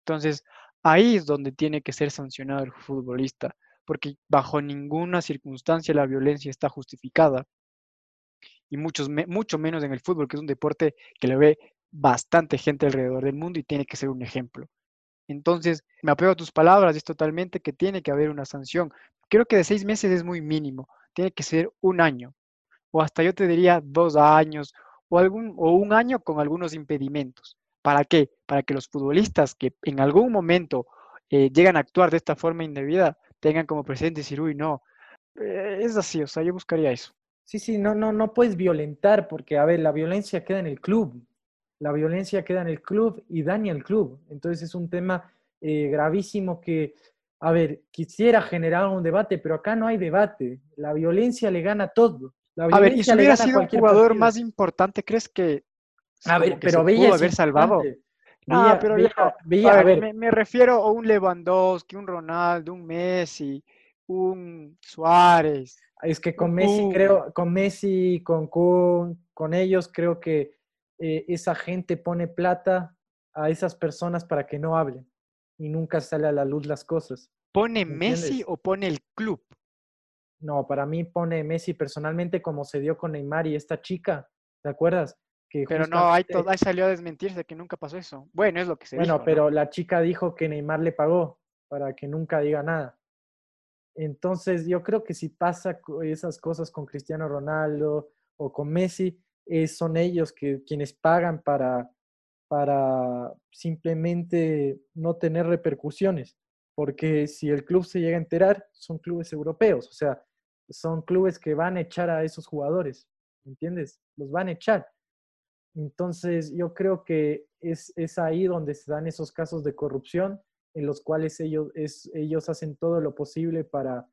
Entonces, ahí es donde tiene que ser sancionado el futbolista, porque bajo ninguna circunstancia la violencia está justificada. Y muchos, mucho menos en el fútbol, que es un deporte que le ve bastante gente alrededor del mundo y tiene que ser un ejemplo. Entonces, me apego a tus palabras, es totalmente que tiene que haber una sanción. Creo que de seis meses es muy mínimo tiene que ser un año, o hasta yo te diría dos años, o, algún, o un año con algunos impedimentos. ¿Para qué? Para que los futbolistas que en algún momento eh, llegan a actuar de esta forma indebida tengan como presente decir, uy, no, eh, es así, o sea, yo buscaría eso. Sí, sí, no, no, no puedes violentar porque, a ver, la violencia queda en el club, la violencia queda en el club y daña al club. Entonces es un tema eh, gravísimo que a ver, quisiera generar un debate, pero acá no hay debate. La violencia le gana todo. a ver, y si hubiera sido un jugador más importante, ¿crees que, a ver, pero pudo haber salvado? No, pero a ver, Me, refiero a un Lewandowski, un Ronaldo, un Messi, un Suárez. Es que con Messi creo, con Messi, con Kun, con ellos creo que eh, esa gente pone plata a esas personas para que no hablen y nunca sale a la luz las cosas. ¿Pone Messi o pone el club? No, para mí pone Messi personalmente como se dio con Neymar y esta chica, ¿te acuerdas? Que pero no, ahí, salió a desmentirse que nunca pasó eso. Bueno, es lo que se Bueno, pero la chica dijo que Neymar le pagó para que nunca diga nada. Entonces, yo creo que si pasa esas cosas con Cristiano Ronaldo o con Messi, eh, son ellos que, quienes pagan para, para simplemente no tener repercusiones, porque si el club se llega a enterar, son clubes europeos, o sea, son clubes que van a echar a esos jugadores, ¿entiendes? Los van a echar. Entonces, yo creo que es, es ahí donde se dan esos casos de corrupción en los cuales ellos, ellos hacen todo lo posible para,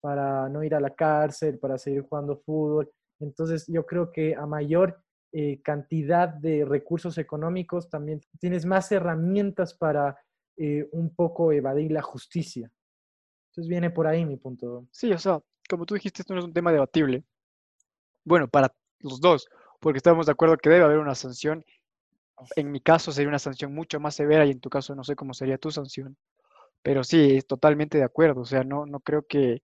para no ir a la cárcel, para seguir jugando fútbol. Entonces, yo creo que a mayor eh, cantidad de recursos económicos, también tienes más herramientas para eh, un poco evadir la justicia. Entonces viene por ahí mi punto. Sí, o sea, como tú dijiste, esto no es un tema debatible. Bueno, para los dos, porque estamos de acuerdo que debe haber una sanción. En mi caso sería una sanción mucho más severa y en tu caso no sé cómo sería tu sanción. Pero sí, es totalmente de acuerdo. O sea, no, no creo que...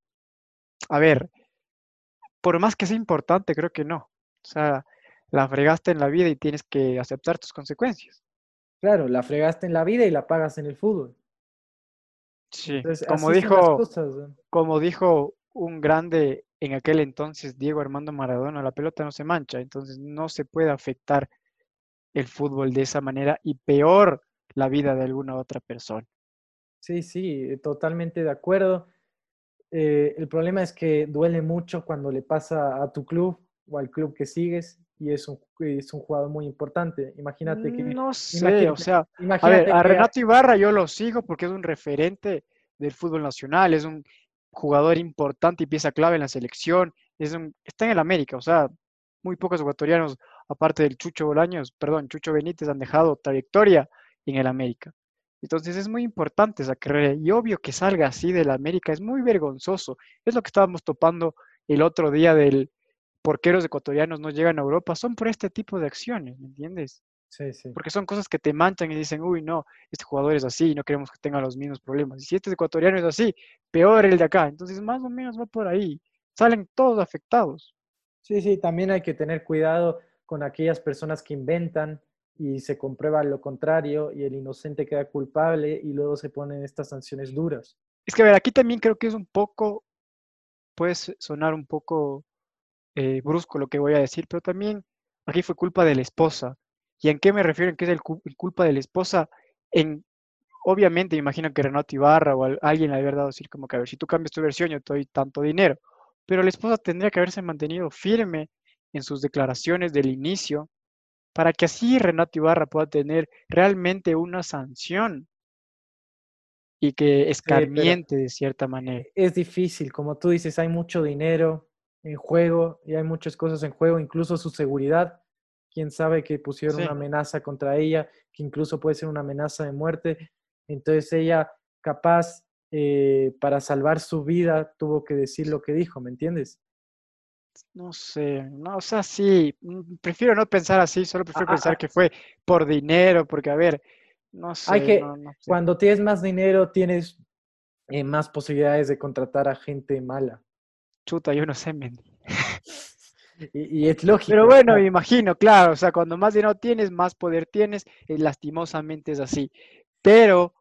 A ver, por más que sea importante, creo que no. O sea, la fregaste en la vida y tienes que aceptar tus consecuencias. Claro, la fregaste en la vida y la pagas en el fútbol. Sí, como dijo, como dijo un grande en aquel entonces Diego Armando Maradona, la pelota no se mancha, entonces no se puede afectar el fútbol de esa manera y peor la vida de alguna otra persona. Sí, sí, totalmente de acuerdo. Eh, el problema es que duele mucho cuando le pasa a tu club o al club que sigues y es un, es un jugador muy importante. Imagínate que... No sé, o sea, a ver, a Renato Ibarra yo lo sigo porque es un referente del fútbol nacional, es un jugador importante y pieza clave en la selección, es un, está en el América, o sea, muy pocos ecuatorianos, aparte del Chucho Bolaños, perdón, Chucho Benítez, han dejado trayectoria en el América. Entonces es muy importante esa carrera y obvio que salga así del América, es muy vergonzoso. Es lo que estábamos topando el otro día del por qué los ecuatorianos no llegan a Europa, son por este tipo de acciones, ¿me entiendes? Sí, sí. Porque son cosas que te manchan y dicen, uy, no, este jugador es así y no queremos que tenga los mismos problemas. Y si este ecuatoriano es así, peor el de acá. Entonces, más o menos va por ahí. Salen todos afectados. Sí, sí, también hay que tener cuidado con aquellas personas que inventan y se comprueba lo contrario y el inocente queda culpable y luego se ponen estas sanciones duras. Es que, a ver, aquí también creo que es un poco, puede sonar un poco eh, brusco lo que voy a decir, pero también aquí fue culpa de la esposa. ¿Y en qué me refiero? En qué es el, culpa de la esposa. En, obviamente, imagino que Renato Ibarra o alguien le había dado decir como que, a ver, si tú cambias tu versión, yo te doy tanto dinero. Pero la esposa tendría que haberse mantenido firme en sus declaraciones del inicio para que así Renato Ibarra pueda tener realmente una sanción y que escarmiente de cierta manera. Es difícil, como tú dices, hay mucho dinero en juego y hay muchas cosas en juego, incluso su seguridad quién sabe que pusieron una amenaza contra ella, que incluso puede ser una amenaza de muerte. Entonces ella, capaz, eh, para salvar su vida, tuvo que decir lo que dijo, ¿me entiendes? No sé, no, o sea, sí, mm, prefiero no pensar así, solo prefiero ah, ah, pensar ah. que fue por dinero, porque a ver, no sé. Hay que, cuando tienes más dinero, tienes eh, más posibilidades de contratar a gente mala. Chuta, yo no sé, men. Y, es lógico. Pero bueno, me imagino, claro, o sea, cuando más dinero tienes, más poder tienes, eh, lastimosamente es así. Pero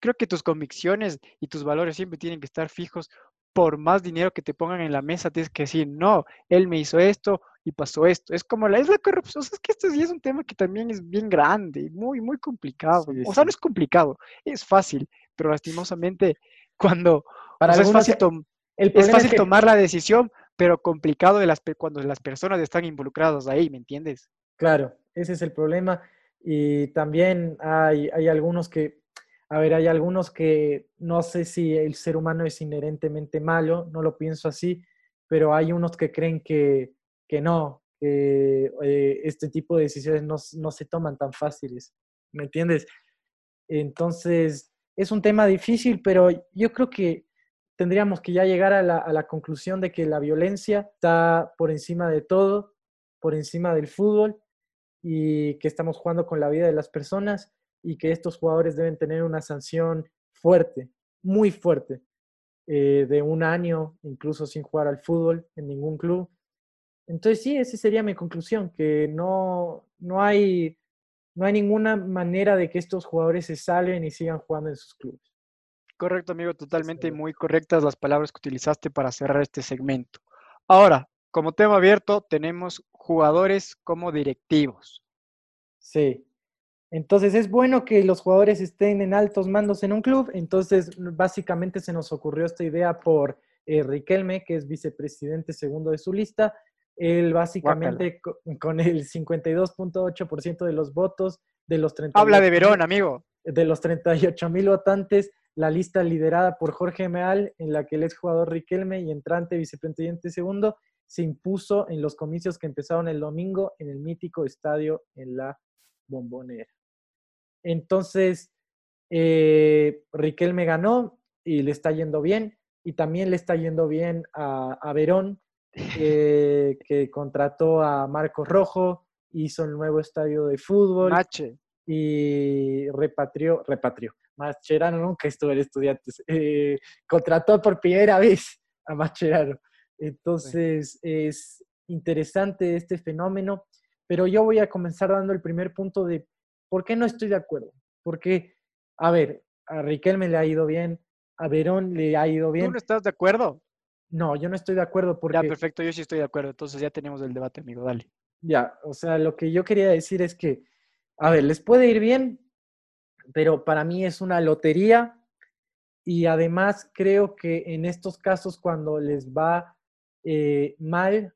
creo que tus convicciones y tus valores siempre tienen que estar fijos. Por más dinero que te pongan en la mesa, tienes que decir, no, él me hizo esto y pasó esto. Es como la, es la corrupción. O sea, es que esto sí es un tema que también es bien grande, muy, muy complicado. o sea, no es complicado, es fácil, pero lastimosamente cuando Para es fácil, es fácil tomar la decisión, pero complicado de las, cuando las personas están involucradas ahí, ¿me entiendes? Claro, ese es el problema. Y también hay, hay algunos que, a ver, hay algunos que no sé si el ser humano es inherentemente malo, no lo pienso así, pero hay unos que creen que, que no, eh, este tipo de decisiones no, no se toman tan fáciles, ¿me entiendes? Entonces, es un tema difícil, pero yo creo que tendríamos que ya llegar a la, conclusión de que la violencia está por encima de todo, por encima del fútbol y que estamos jugando con la vida de las personas y que estos jugadores deben tener una sanción fuerte, muy fuerte, eh, de un año, incluso sin jugar al fútbol en ningún club. Entonces sí, esa sería mi conclusión, que no, no, hay, no hay ninguna manera de que estos jugadores se salven y sigan jugando en sus clubes. Correcto, amigo, totalmente muy correctas las palabras que utilizaste para cerrar este segmento. Ahora, como tema abierto, tenemos jugadores como directivos. Sí. Entonces es bueno que los jugadores estén en altos mandos en un club. Entonces, básicamente se nos ocurrió esta idea por eh, Riquelme, que es vicepresidente segundo de su lista. Él básicamente con, el 52.8% de los votos de los 30. Habla de Verón, amigo. De los 38 mil votantes, la lista liderada por Jorge Meal, en la que el exjugador Riquelme y entrante vicepresidente segundo se impuso en los comicios que empezaron el domingo en el mítico estadio en la Bombonera. Entonces, eh, Riquelme ganó y le está yendo bien, y también le está yendo bien a, Verón, eh, que contrató a Marcos Rojo, hizo el nuevo estadio de fútbol. Y repatrió, repatrió, Mascherano nunca estuvo en estudiantes. Eh, contrató por primera vez a Mascherano. Entonces es interesante este fenómeno, pero yo voy a comenzar dando el primer punto de por qué no estoy de acuerdo. Porque, a ver, a Riquelme le ha ido bien, a Verón le ha ido bien. ¿Tú no estás de acuerdo? No, yo no estoy de acuerdo porque... Ya, perfecto, yo sí estoy de acuerdo. Entonces ya tenemos el debate, amigo, dale. Ya, o sea, lo que yo quería decir es que, a ver, les puede ir bien, pero para mí es una lotería y además creo que en estos casos cuando les va eh, mal,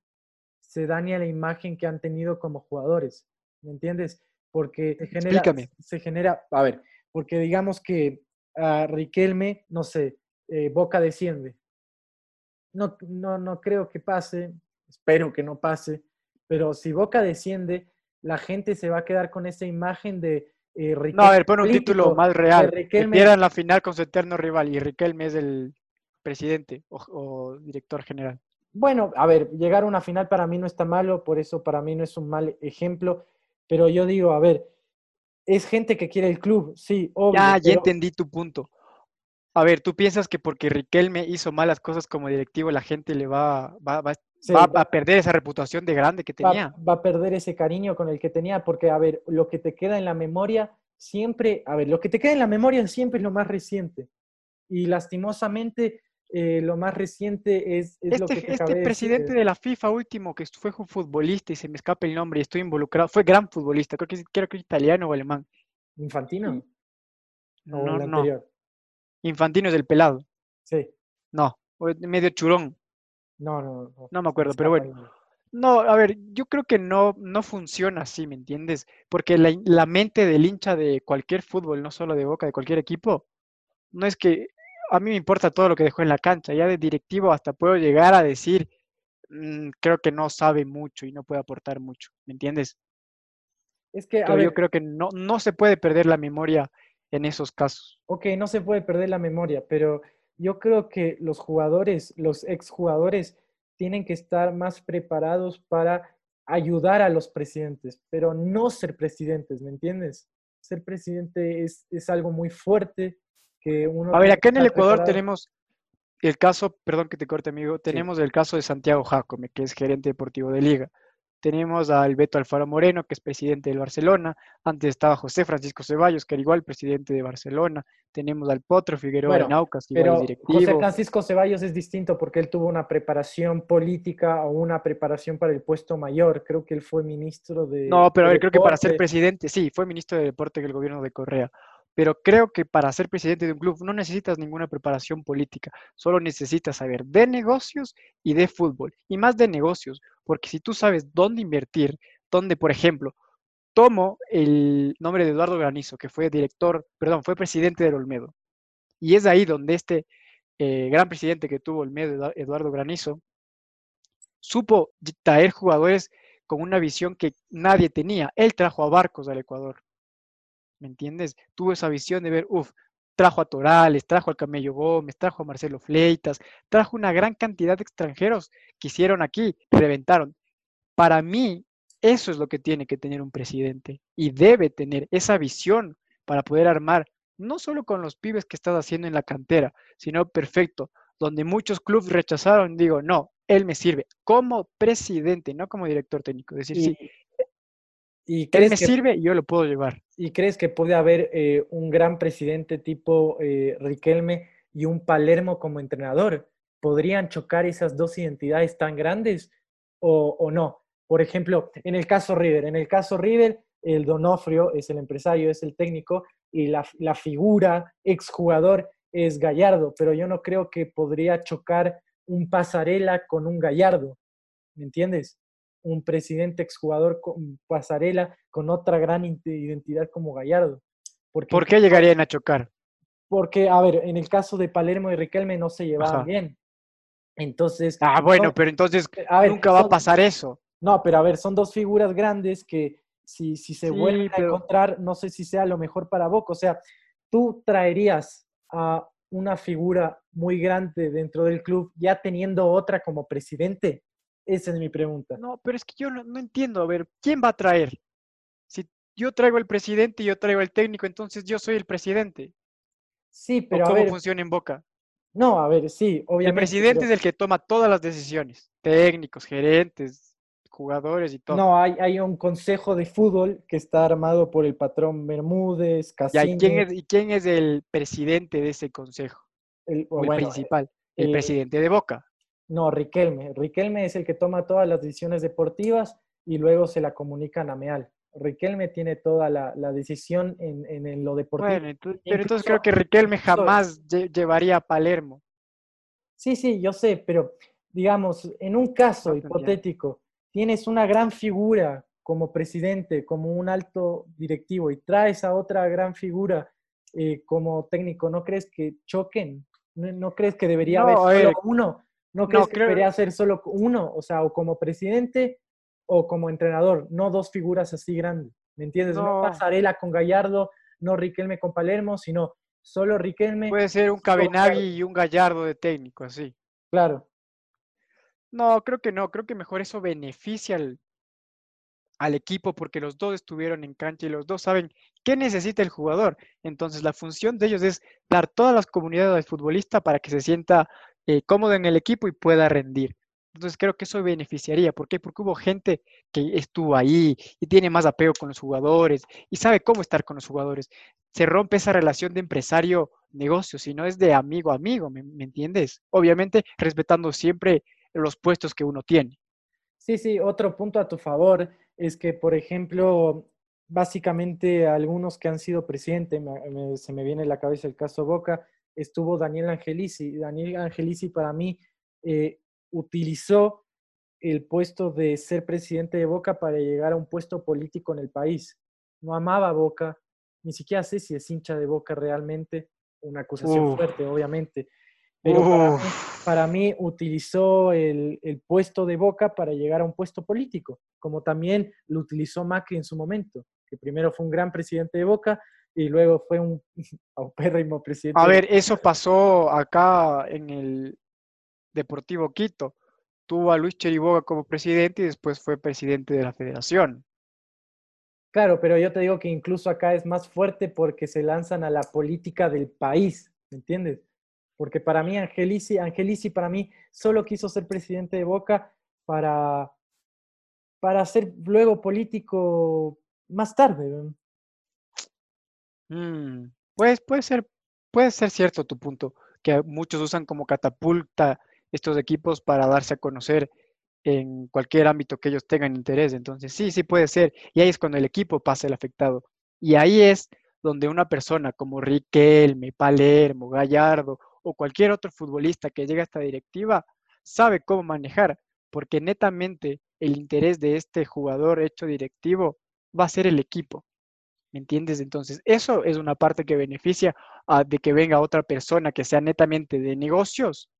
se daña la imagen que han tenido como jugadores, ¿me entiendes? Porque se genera, Explícame. se genera, a ver, porque digamos que a Riquelme, no sé, eh, Boca desciende. No, no, no creo que pase, espero que no pase, pero si Boca desciende, la gente se va a quedar con esa imagen de eh, No, a ver, pon un título más real. Que pierdan la final con su eterno rival y Riquelme es el presidente o, o director general. Bueno, a ver, llegar a una final para mí no está malo, por eso para mí no es un mal ejemplo, pero yo digo, a ver, es gente que quiere el club, sí, obvio. Ya, ya pero- entendí tu punto. A ver, ¿tú piensas que porque Riquelme hizo malas cosas como directivo, la gente le va, va, va- sí, va va- a perder esa reputación de grande que tenía? va a perder ese cariño con el que tenía, porque, a ver, lo que te queda en la memoria siempre, a ver, lo que te queda en la memoria siempre es lo más reciente. Y lastimosamente, eh, lo más reciente es, es lo que Este, te este de presidente de la FIFA último que fue un futbolista y se me escapa el nombre y estoy involucrado, fue gran futbolista, creo que es, creo que es italiano o alemán. ¿Infantino? ¿O No, no, anterior? Infantino es el pelado. Sí, No, o medio churón, no, no. No, no me acuerdo, pero bueno. No, a ver, yo creo que no, no funciona así, ¿me entiendes? Porque la, la mente del hincha de cualquier fútbol, no solo de Boca, de cualquier equipo, no es que a mí me importa todo lo que dejó en la cancha, ya de directivo hasta puedo llegar a decir, "Mm, creo que no sabe mucho y no puede aportar mucho, ¿me entiendes? Es que, a yo creo que no, no se puede perder la memoria en esos casos. Ok, no se puede perder la memoria, pero yo creo que los jugadores, los exjugadores, tienen que estar más preparados para ayudar a los presidentes, pero no ser presidentes, ¿me entiendes? Ser presidente es, es algo muy fuerte que uno A ver, acá en el Ecuador preparado. tenemos el caso, perdón que te corte, amigo, tenemos el caso de Santiago Jacome, que es gerente deportivo de Liga. Tenemos al Beto Alfaro Moreno, que es presidente del Barcelona. Antes estaba José Francisco Ceballos, que era igual presidente de Barcelona. Tenemos al Potro Figueroa Bueno, en Aucas, que igual Pero es José directivo. Francisco Ceballos es distinto porque él tuvo una preparación política o una preparación para el puesto mayor. Creo que él fue ministro de. No, pero a de ver, creo que para ser presidente, sí, fue ministro de Deporte del gobierno de Correa. Pero creo que para ser presidente de un club no necesitas ninguna preparación política, solo necesitas saber de negocios y de fútbol, y más de negocios, porque si tú sabes dónde invertir, dónde, por ejemplo, tomo el nombre de Eduardo Granizo, que fue director, perdón, fue presidente del Olmedo, y es ahí donde este eh, gran presidente que tuvo Olmedo, Edu- Eduardo Granizo, supo traer jugadores con una visión que nadie tenía. Él trajo a Barcos al Ecuador. ¿Me entiendes? Tuvo esa visión de ver, uff, trajo a Torales, trajo al Camello Gómez, trajo a Marcelo Fleitas, trajo una gran cantidad de extranjeros que hicieron aquí, reventaron. Para mí, eso es lo que tiene que tener un presidente y debe tener esa visión para poder armar, no solo con los pibes que estás haciendo en la cantera, sino perfecto, donde muchos clubes rechazaron, digo, no, él me sirve como presidente, no como director técnico. Es decir, sí, Y, crees me que, sirve yo lo puedo llevar. ¿Y crees que puede haber eh, un gran presidente tipo eh, Riquelme y un Palermo como entrenador? ¿Podrían chocar esas dos identidades tan grandes o, o no? Por ejemplo, en el caso River, en el caso River, el Donofrio es el empresario, es el técnico y la, la figura exjugador es Gallardo, pero yo no creo que podría chocar un pasarela con un Gallardo, ¿me entiendes? Un presidente exjugador con pasarela con otra gran identidad como Gallardo. Porque, ¿Por qué llegarían a chocar? Porque, a ver, en el caso de Palermo y Riquelme no se llevaban Ajá. bien. Entonces. Ah, bueno, pero entonces a ver, nunca va a pasar eso. No, pero a ver, son dos figuras grandes que si, si se sí, vuelven pero... a encontrar, no sé si sea lo mejor para Boca. O sea, tú traerías a una figura muy grande dentro del club ya teniendo otra como presidente. Esa es mi pregunta. No, pero es que yo no, no, entiendo. A ver, ¿quién va a traer? Si yo traigo el presidente y yo traigo el técnico, entonces yo soy el presidente. Sí, pero ¿O ¿Cómo a ver, funciona en Boca? No, a ver, sí, obviamente. El presidente pero... es el que toma todas las decisiones. Técnicos, gerentes, jugadores y todo. No, hay, hay un consejo de fútbol que está armado por el patrón Bermúdez. ¿Y quién, es, ¿Y quién es el presidente de ese consejo? El, o el bueno, principal. El, el, presidente de Boca. No, Riquelme. Riquelme es el que toma todas las decisiones deportivas y luego se la comunican a Meal. Riquelme tiene toda la, decisión en, lo deportivo. Bueno, pero entonces creo que Riquelme jamás llevaría a Palermo. Sí, sí, yo sé, pero digamos, en un caso hipotético, tienes una gran figura como presidente, como un alto directivo y traes a otra gran figura eh, como técnico, ¿no crees que choquen? ¿No, crees que debería haber solo uno? ¿No crees que debería ser solo uno? O sea, o como presidente o como entrenador, no dos figuras así grandes. ¿Me entiendes? No, Pasarela con Gallardo, no Riquelme con Palermo, sino solo Riquelme. Puede ser un Cabenagui y un Gallardo de técnico, así. Claro. No, creo que no. Creo que mejor eso beneficia al, al equipo porque los dos estuvieron en cancha y los dos saben qué necesita el jugador. Entonces la función de ellos es dar todas las comunidades al futbolista para que se sienta eh, cómodo en el equipo y pueda rendir. Entonces creo que eso beneficiaría. ¿Por qué? Porque hubo gente que estuvo ahí y tiene más apego con los jugadores y sabe cómo estar con los jugadores. Se rompe esa relación de empresario-negocio, si no es de amigo-amigo, ¿me, ¿me entiendes? Obviamente respetando siempre los puestos que uno tiene. Sí, sí, otro punto a tu favor es que, por ejemplo, básicamente algunos que han sido presidente, se me viene a la cabeza el caso Boca, estuvo Daniel Angelici. Daniel Angelici para mí eh, utilizó el puesto de ser presidente de Boca para llegar a un puesto político en el país. No amaba Boca, ni siquiera sé si es hincha de Boca realmente, una acusación fuerte, obviamente. Pero para mí, utilizó el, puesto de Boca para llegar a un puesto político, como también lo utilizó Macri en su momento, que primero fue un gran presidente de Boca y luego fue un aupérrimo presidente. A ver, eso pasó acá en el Deportivo Quito. Tuvo a Luis Cheriboga como presidente y después fue presidente de la federación. Claro, pero yo te digo que incluso acá es más fuerte porque se lanzan a la política del país, ¿me entiendes? Porque para mí Angelici, Angelici para mí solo quiso ser presidente de Boca para, para ser luego político más tarde. Mm, pues puede ser, puede ser cierto tu punto, que muchos usan como catapulta estos equipos para darse a conocer en cualquier ámbito que ellos tengan interés. Entonces, sí, sí puede ser. Y ahí es cuando el equipo pasa el afectado. Y ahí es donde una persona como Riquelme, Palermo, Gallardo o cualquier otro futbolista que llegue a esta directiva sabe cómo manejar, porque netamente el interés de este jugador hecho directivo va a ser el equipo. ¿Me entiendes? Entonces, eso es una parte que beneficia a, de que venga otra persona que sea netamente de negocios.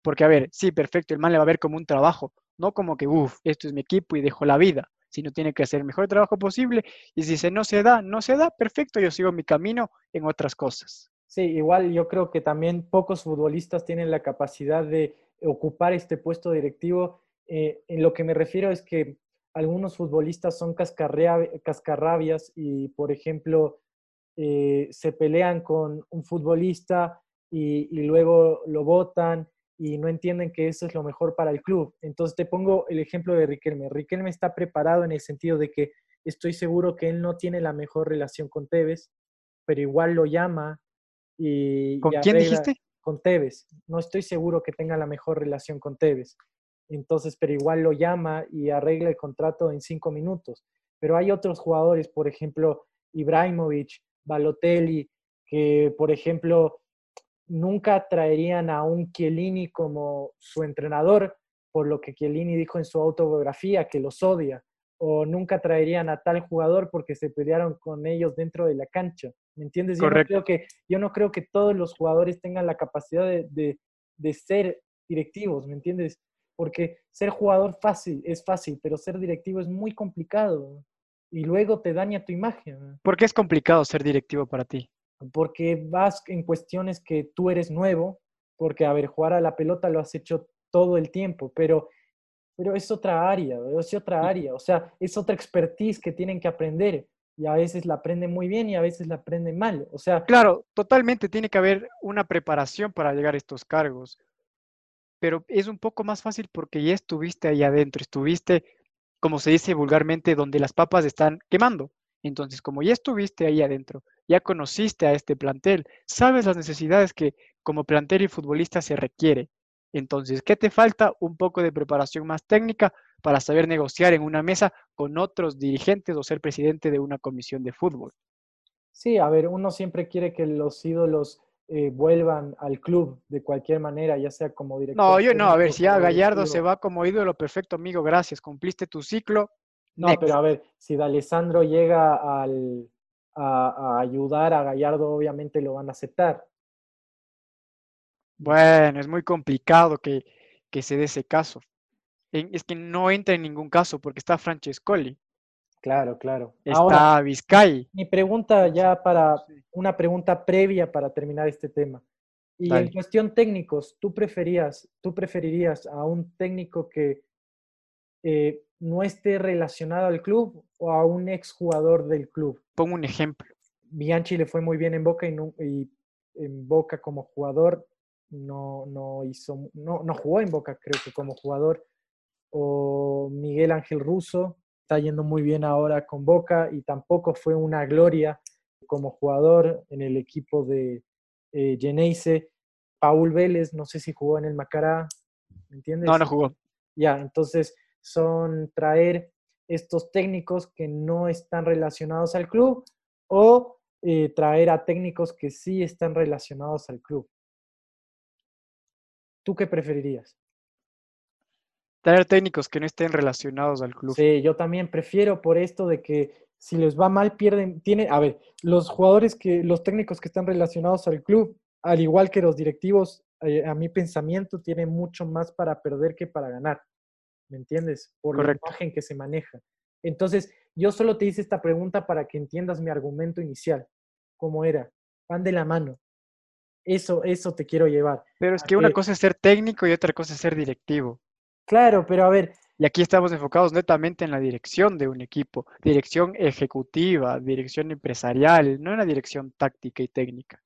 Porque, a ver, sí, perfecto, el man le va a ver como un trabajo, no como que, uff, esto es mi equipo y dejo la vida, sino tiene que hacer el mejor trabajo posible. Y si se no se da, no se da, perfecto, yo sigo mi camino en otras cosas. Sí, igual yo creo que también pocos futbolistas tienen la capacidad de ocupar este puesto directivo. Eh, en lo que me refiero es que algunos futbolistas son cascarrabias y, por ejemplo, eh, se pelean con un futbolista y, y, luego lo votan y no entienden que eso es lo mejor para el club. Entonces te pongo el ejemplo de Riquelme. Riquelme está preparado en el sentido de que estoy seguro que él no tiene la mejor relación con Tevez, pero igual lo llama y, ¿Con quién dijiste? Con Tevez. No estoy seguro que tenga la mejor relación con Tevez. Entonces, pero igual lo llama y arregla el contrato en cinco minutos. Pero hay otros jugadores, por ejemplo, Ibrahimovic, Balotelli, que, por ejemplo, nunca traerían a un Chiellini como su entrenador, por lo que Chiellini dijo en su autobiografía, que los odia o nunca traerían a tal jugador porque se pelearon con ellos dentro de la cancha. ¿Me entiendes? Yo no, creo que, yo no creo que todos los jugadores tengan la capacidad de, de, ser directivos, ¿me entiendes? Porque ser jugador fácil es fácil, pero ser directivo es muy complicado y luego te daña tu imagen. ¿Por qué es complicado ser directivo para ti? Porque vas en cuestiones que tú eres nuevo, porque, a ver, jugar a la pelota lo has hecho todo el tiempo, pero pero es otra área, es otra área, o sea, es otra expertise que tienen que aprender y a veces la aprenden muy bien y a veces la aprenden mal, o sea... Claro, totalmente tiene que haber una preparación para llegar a estos cargos, pero es un poco más fácil porque ya estuviste ahí adentro, estuviste, como se dice vulgarmente, donde las papas están quemando. Entonces, como ya estuviste ahí adentro, ya conociste a este plantel, sabes las necesidades que como plantel y futbolista se requiere. Entonces, ¿qué te falta? Un poco de preparación más técnica para saber negociar en una mesa con otros dirigentes o ser presidente de una comisión de fútbol. Sí, a ver, uno siempre quiere que los ídolos eh, vuelvan al club de cualquier manera, ya sea como director. No, yo no, a ver, si ya Gallardo se va como ídolo, perfecto, amigo, gracias, cumpliste tu ciclo. No, next. pero a ver, si D'Alessandro llega al, a, a ayudar a Gallardo, obviamente lo van a aceptar. Bueno, es muy complicado que, que se dé ese caso. Es que no entra en ningún caso porque está Francescoli, Claro, claro. está Ahora, Vizcay. mi pregunta ya para una pregunta previa para terminar este tema. Y en cuestión técnicos, ¿tú preferías, tú preferirías a un técnico que eh, no esté relacionado al club o a un exjugador del club? Pongo un ejemplo. Bianchi le fue muy bien en Boca y, no- y en Boca como jugador no, no hizo, no, no jugó en Boca, creo que como jugador. O Miguel Ángel Russo está yendo muy bien ahora con Boca y tampoco fue una gloria como jugador en el equipo de eh, Geneise. Paul Vélez, no sé si jugó en el Macará, ¿me entiendes? No, no jugó. Ya, entonces son traer estos técnicos que no están relacionados al club o eh, traer a técnicos que sí están relacionados al club. ¿Tú qué preferirías? Traer técnicos que no estén relacionados al club. Sí, yo también prefiero por esto de que si les va mal pierden, tiene, a ver, los jugadores que, los técnicos que están relacionados al club, al igual que los directivos, eh, a mi pensamiento, tienen mucho más para perder que para ganar. ¿Me entiendes? Por Correcto. la imagen que se maneja. Entonces, yo solo te hice esta pregunta para que entiendas mi argumento inicial. ¿Cómo era? Van de la mano. Eso, eso te quiero llevar. Pero es que una que- cosa es ser técnico y otra cosa es ser directivo. Claro, pero a ver, Y aquí estamos enfocados netamente en la dirección de un equipo, dirección ejecutiva, dirección empresarial, no en la dirección táctica y técnica.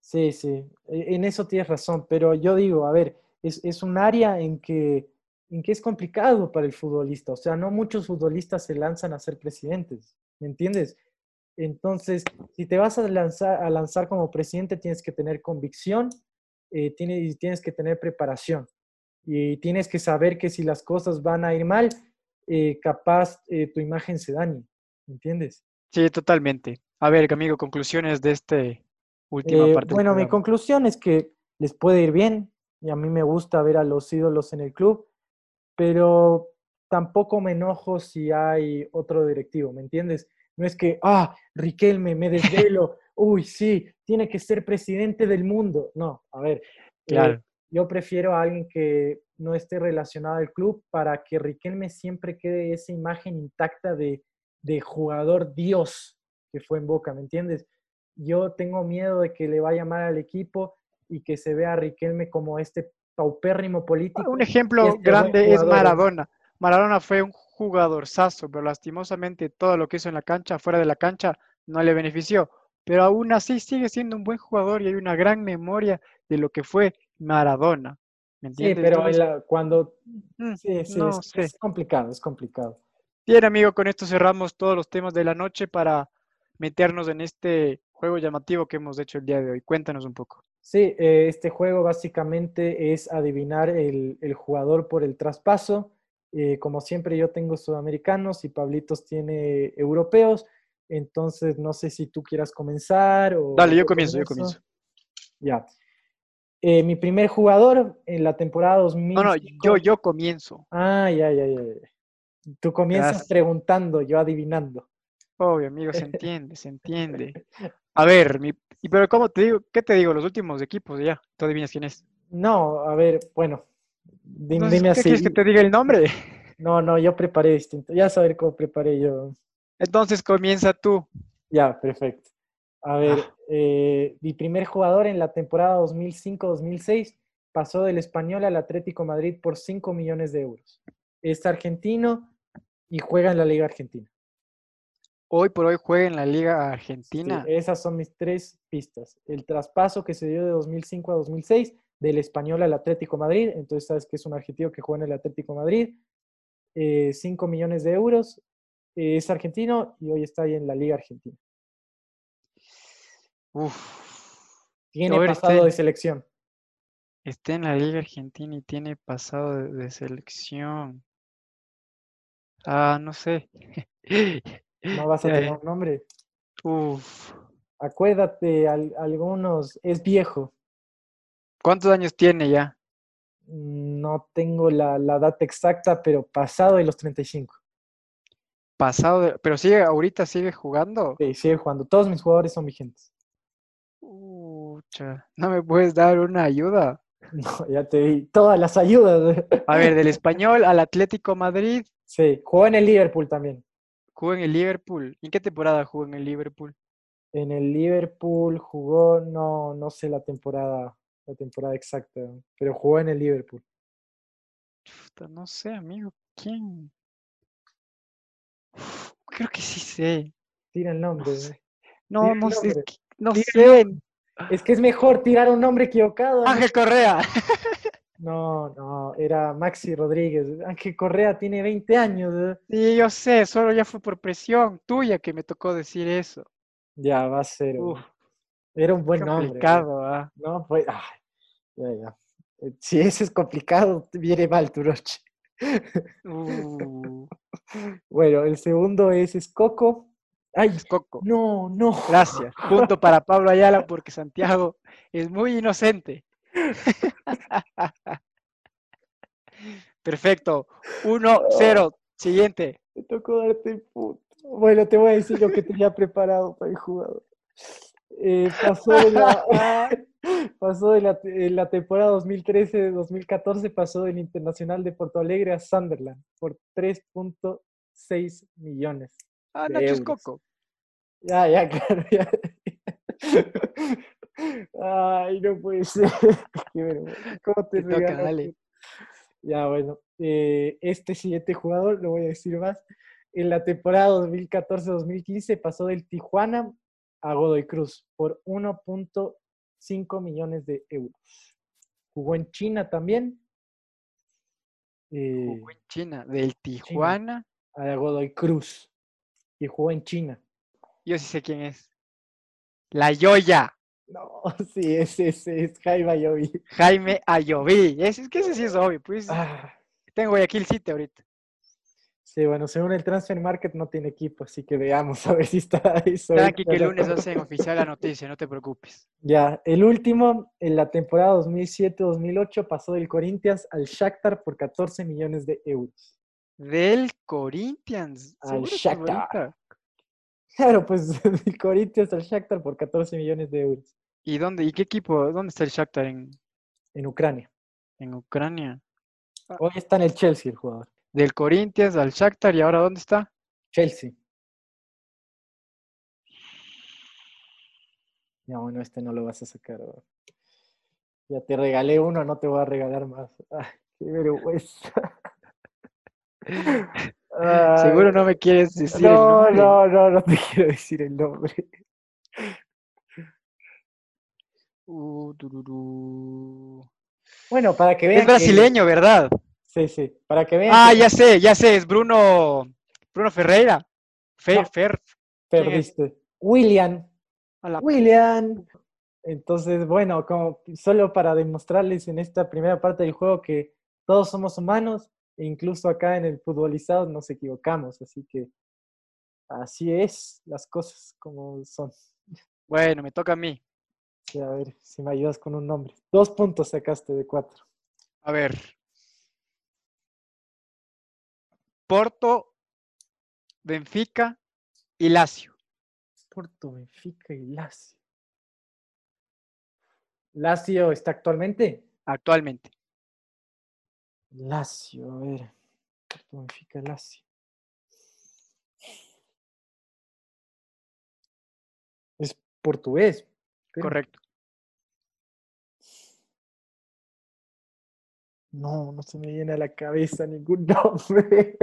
Sí, sí, e- en eso tienes razón, pero yo digo, a ver, es, es un área en que, en que es complicado para el futbolista, o sea, no muchos futbolistas se lanzan a ser presidentes, ¿me entiendes? Entonces, si te vas a lanzar, a lanzar como presidente, tienes que tener convicción, eh, tienes, y tienes que tener preparación y tienes que saber que si las cosas van a ir mal, eh, capaz eh, tu imagen se dañe, ¿me entiendes? Sí, totalmente. A ver, amigo, conclusiones de este última Eh, parte bueno, mi conclusión es que les puede ir bien y a mí me gusta ver a los ídolos en el club, pero tampoco me enojo si hay otro directivo, ¿me entiendes? No es que, ah, Riquelme, me desvelo, uy, sí, tiene que ser presidente del mundo. No, a ver, eh, Claro. Yo prefiero a alguien que no esté relacionado al club para que Riquelme siempre quede esa imagen intacta de, de jugador Dios que fue en Boca, ¿me entiendes? Yo tengo miedo de que le vaya mal al equipo y que se vea a Riquelme como este paupérrimo político. Un ejemplo este grande es. Maradona. Maradona fue un jugadorzazo, pero lastimosamente todo lo que hizo en la cancha, fuera de la cancha, no le benefició. Pero aún así sigue siendo un buen jugador y hay una gran memoria de lo que fue Maradona. ¿Me Sí, entiendes? pero en Entonces, la- cuando... mm, Sí, sí, no es, complicado, es complicado. Bien, amigo, con esto cerramos todos los temas de la noche para meternos en este juego llamativo que hemos hecho el día de hoy. Cuéntanos un poco. Sí, eh, este juego básicamente es adivinar el, el jugador por el traspaso. Eh, como siempre yo tengo sudamericanos y Pablitos tiene europeos, entonces no sé si tú quieras comenzar o... Dale, yo comienzo, yo comienzo. Ya. Eh, mi primer jugador en la temporada No, 2005... no, yo, yo comienzo. Ah, ya, ya, ya. ya. Tú comienzas Gracias. preguntando, yo adivinando. Obvio, amigo, se entiende, se entiende. A ver, mi, pero ¿cómo te digo? ¿Qué te digo? Los últimos equipos, ya. Tú adivinas quién es. No, a ver, bueno, dim- Entonces, dime ¿qué así. quieres que te diga el nombre? No, no, yo preparé distinto. Ya saber cómo preparé yo. Entonces comienza tú. Ya, perfecto. A ver, Ah. Eh, mi primer jugador en la temporada 2005-2006 pasó del Español al Atlético Madrid por 5 millones de euros. Es argentino y juega en la Liga Argentina. Hoy por hoy juega en la Liga Sí, Argentina. esas son mis tres pistas. El traspaso que se dio de 2005 a 2006 del Español al Atlético Madrid, entonces sabes que es un argentino que juega en el Atlético Madrid, 5 millones de euros, eh, es argentino y hoy está ahí en la Liga Argentina. Uf. Tiene pasado este- de selección. Está en la Liga Argentina y tiene pasado de, de selección. Ah, no sé. No vas a tener un nombre. Uf. Acuérdate, al- algunos, es viejo. ¿Cuántos años tiene ya? No tengo la, la data exacta, pero pasado de los 35. Pasado de- Pero sigue, ahorita sigue jugando. Sí, sigue jugando. Todos mis jugadores son vigentes. ¿No me puedes dar una ayuda? No, ya te di todas las ayudas. A ver, del español al Atlético Madrid, Sí, jugó en el Liverpool también. jugó en el Liverpool. ¿En qué temporada jugó en el Liverpool? En el Liverpool jugó, no, no sé la temporada, la temporada exacta, pero jugó en el Liverpool. No sé, amigo. ¿Quién? Uf, Creo que sí sé. Tira el nombre. No, no sé. No sé. Es que es mejor tirar un nombre equivocado. ¿no? Ángel Correa. No, no, era Maxi Rodríguez. Ángel Correa tiene 20 años. ¿eh? Sí, yo sé, solo ya fue por presión tuya que me tocó decir eso. Ya, va a ser. Uf, Era un buen nombre. ¿eh? complicado, ¿ah? No, pues, ay, ya, ya. Eh, Si ese es complicado, viene mal tu noche. Uh, Bueno, el segundo es Escoco. Ay, Coco. no, no. Gracias. Punto para Pablo Ayala porque Santiago es muy inocente. Perfecto. 1-0. Siguiente. Me tocó darte el punto. Bueno, te voy a decir lo que tenía preparado para el jugador. Eh, pasó de la, pasó de la, en la temporada 2013-2014, pasó del Internacional de Porto Alegre a Sunderland por 3.6 millones. Ah, Nacho es. Coco. Ya, ya, claro, ya. Ay, no puede ser. ¿Cómo te Te toca, dale. Ya, bueno. eh, este siguiente jugador, lo voy a decir más. En la temporada 2014-2015 pasó del Tijuana a Godoy Cruz por 1.5 millones de euros. Jugó en China también. eh, Jugó en China. Del Tijuana. a Godoy Cruz. Y jugó en China. Yo sí sé quién es. La Yoya. No, sí, ese, ese es Jaime Ayoví. Jaime Ayoví. Es, es que ese sí es obvio. Pues Ah, tengo Guayaquil City ahorita. sí, bueno, según el Transfer Market no tiene equipo, así que veamos a ver si está ahí. sobre Tranqui que el lunes hacen oficial la noticia, no te preocupes. Ya, el último, en la temporada 2007-2008, pasó del Corinthians al Shakhtar por 14 millones de euros. Del Corinthians. Al Shakhtar. Claro, pues del Corinthians al Shakhtar por 14 millones de euros ¿Y dónde? ¿Y qué equipo? ¿Dónde está el Shakhtar en, en Ucrania. en Ucrania? Hoy está en el Chelsea el jugador. Del Corinthians al Shakhtar y ahora ¿dónde está? Chelsea. Ya, bueno, este no lo vas a sacar. Ya te regalé uno, no te voy a regalar más. Ay, qué vergüenza. Seguro no me quieres decir el No, nombre. no, no, no te quiero decir el nombre. Uh. Bueno, para que vean. Es que- brasileño, ¿verdad? Sí, sí. Para que vean. Ah, que ya sé, ya sé, es Bruno, Bruno Ferreira. Fer, No. Fer, perdiste. William. William. Entonces, bueno, como solo para demostrarles en esta primera parte del juego que todos somos humanos, e incluso acá en el futbolizado nos equivocamos, así que así es las cosas como son. Bueno, me toca a mí. Sí, a ver si me ayudas con un nombre. Dos puntos sacaste de cuatro. A ver. Porto, Benfica y Lazio. Porto, Benfica y Lazio. Lazio está actualmente. Actualmente. Lazio, a ver. Benfica, Lazio. Es portugués. Correcto. No, no se me viene a la cabeza ningún nombre.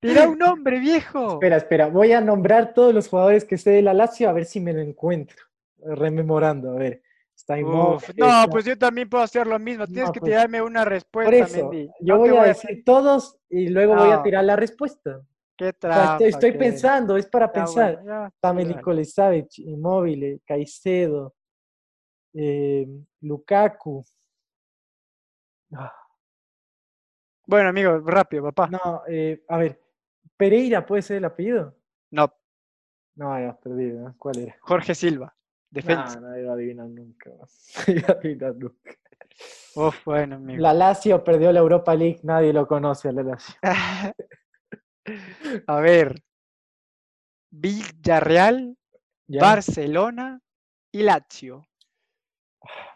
Tira un nombre, viejo. espera, espera. Voy a nombrar todos los jugadores que sé de la Lazio a ver si me lo encuentro. Rememorando, a ver. Está no, pues yo también puedo hacer lo mismo. Tienes No, que pues, tirarme una Por respuesta, eso, Mendy. yo No voy a decir todos y luego voy a tirar la respuesta. Qué O sea, trampa. estoy, pensando, es para Ya, pensar. bueno, Savic, Immobile, Caicedo, eh, Lukaku, Ah, Bueno, amigo, rápido, papá. No, eh, a ver, Pereira puede ser el apellido. No, No, ya perdí, ¿no? ¿Cuál era? Jorge Silva, defensa. No, no iba a adivinar nunca. No iba a adivinar nunca. Uf, bueno, amigo. La Lazio perdió la Europa League, nadie lo conoce a la Lazio. A ver. Villarreal, ¿Ya? Barcelona y Lazio.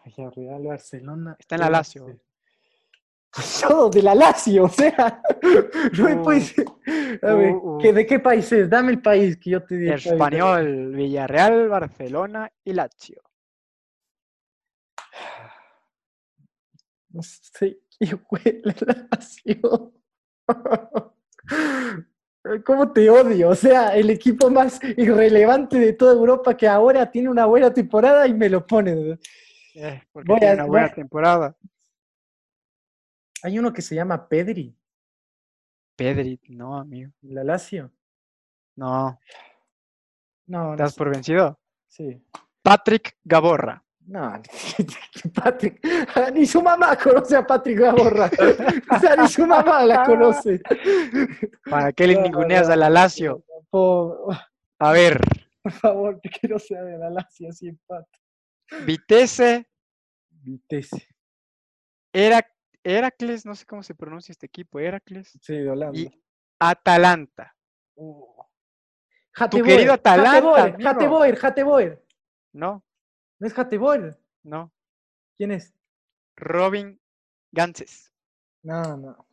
Villarreal, Barcelona. Está en la Lazio. Todo de la Lazio, o sea, no Uh, puedes. A ver, uh, uh. ¿qué- ¿de qué país es? Dame el país que yo te diga. Español, Villarreal, Barcelona y Lazio. No sé qué huele la Lazio. ¿Cómo te odio? O sea, el equipo más irrelevante de toda Europa que ahora tiene una buena temporada y me lo pones. Eh, porque Voy tiene a- una buena temporada. Hay uno que se llama Pedri, Pedri, no, amigo. la Lazio. No, No, no ¿estás sé. por vencido? Sí. Patrick Gaborra. No, Patrick, ni su mamá conoce a Patrick Gaborra. O sea, ni su mamá la conoce. ¿Para qué le No, ninguneas no, a la Lazio? Por, A ver, por favor, que no sea de la Lazio así empate. Vitesse, Vitesse. Herac- Heracles, no sé cómo se pronuncia este equipo, Heracles. Sí, de Holanda. Y Atalanta. Uh. querido Atalanta. Hateboer, Hateboer. No, ¿No es Hateboer? no. ¿Quién es? Robin Ganses. No, no.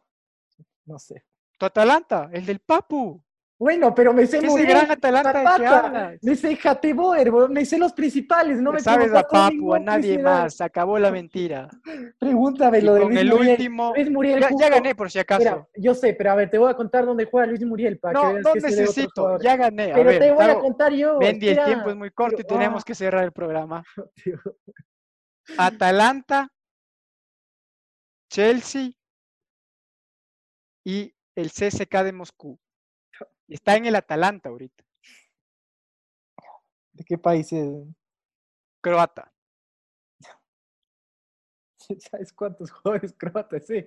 No sé. Tu Atalanta, el del Papu. Bueno, pero me sé Muriel, gran Atalanta que. Me sé Hateboer, bro, me sé los principales. No me sabes a Papu, a nadie más. Acabó la mentira. Pregúntame lo de Luis el Muriel. último. Luis Muriel Ya, gané por si acaso. Mira, yo sé, pero a ver, te voy a contar dónde juega Luis Muriel para que no, veas no que necesito. Ya gané. A Pero ver, te voy a contar yo. Mendy, el tiempo es muy corto y tenemos ah, que cerrar el programa. tío. Atalanta, Chelsea y el CSK de Moscú. Está en el Atalanta ahorita, ¿De qué país es? croata. ¿Sabes cuántos jugadores croatas? Sí.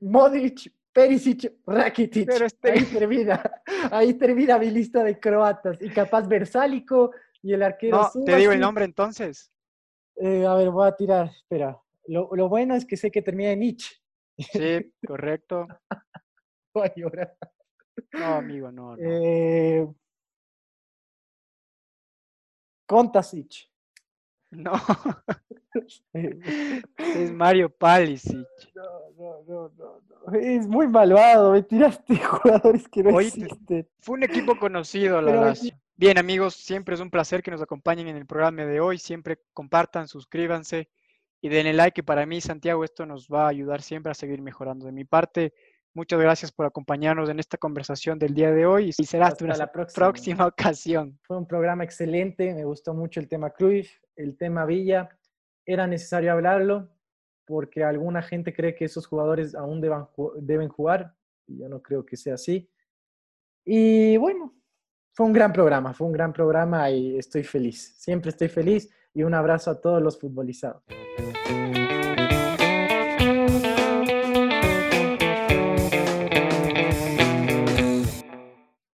Modric, Perisic, Rakitic. Pero este- Ahí termina. Ahí termina mi lista de croatas. Y capaz Versálico y el arquero No, te digo el nombre entonces. Eh, a ver, voy a tirar. Espera. Lo, lo bueno es que sé que termina en Ich. Sí, correcto. Voy a llorar. No, amigo, no. no. Eh, Kontasic. No, es Mario Palisic. No, no, no, no, no. Es muy malvado. Me tiraste jugadores que no te- existen. Fue un equipo conocido, la Lazio. Bien, amigos, siempre es un placer que nos acompañen en el programa de hoy. Siempre compartan, suscríbanse y denle like. Que para mí, Santiago, esto nos va a ayudar siempre a seguir mejorando. De mi parte, muchas gracias por acompañarnos en esta conversación del día de hoy y será hasta Hasta una la próxima. próxima ocasión. Fue un programa excelente, me gustó mucho el tema Cruyff, el tema Villa. Era necesario hablarlo porque alguna gente cree que esos jugadores aún deban deben jugar y yo no creo que sea así. Y bueno, fue un gran programa, fue un gran programa y estoy feliz. Siempre estoy feliz y un abrazo a todos los futbolizados.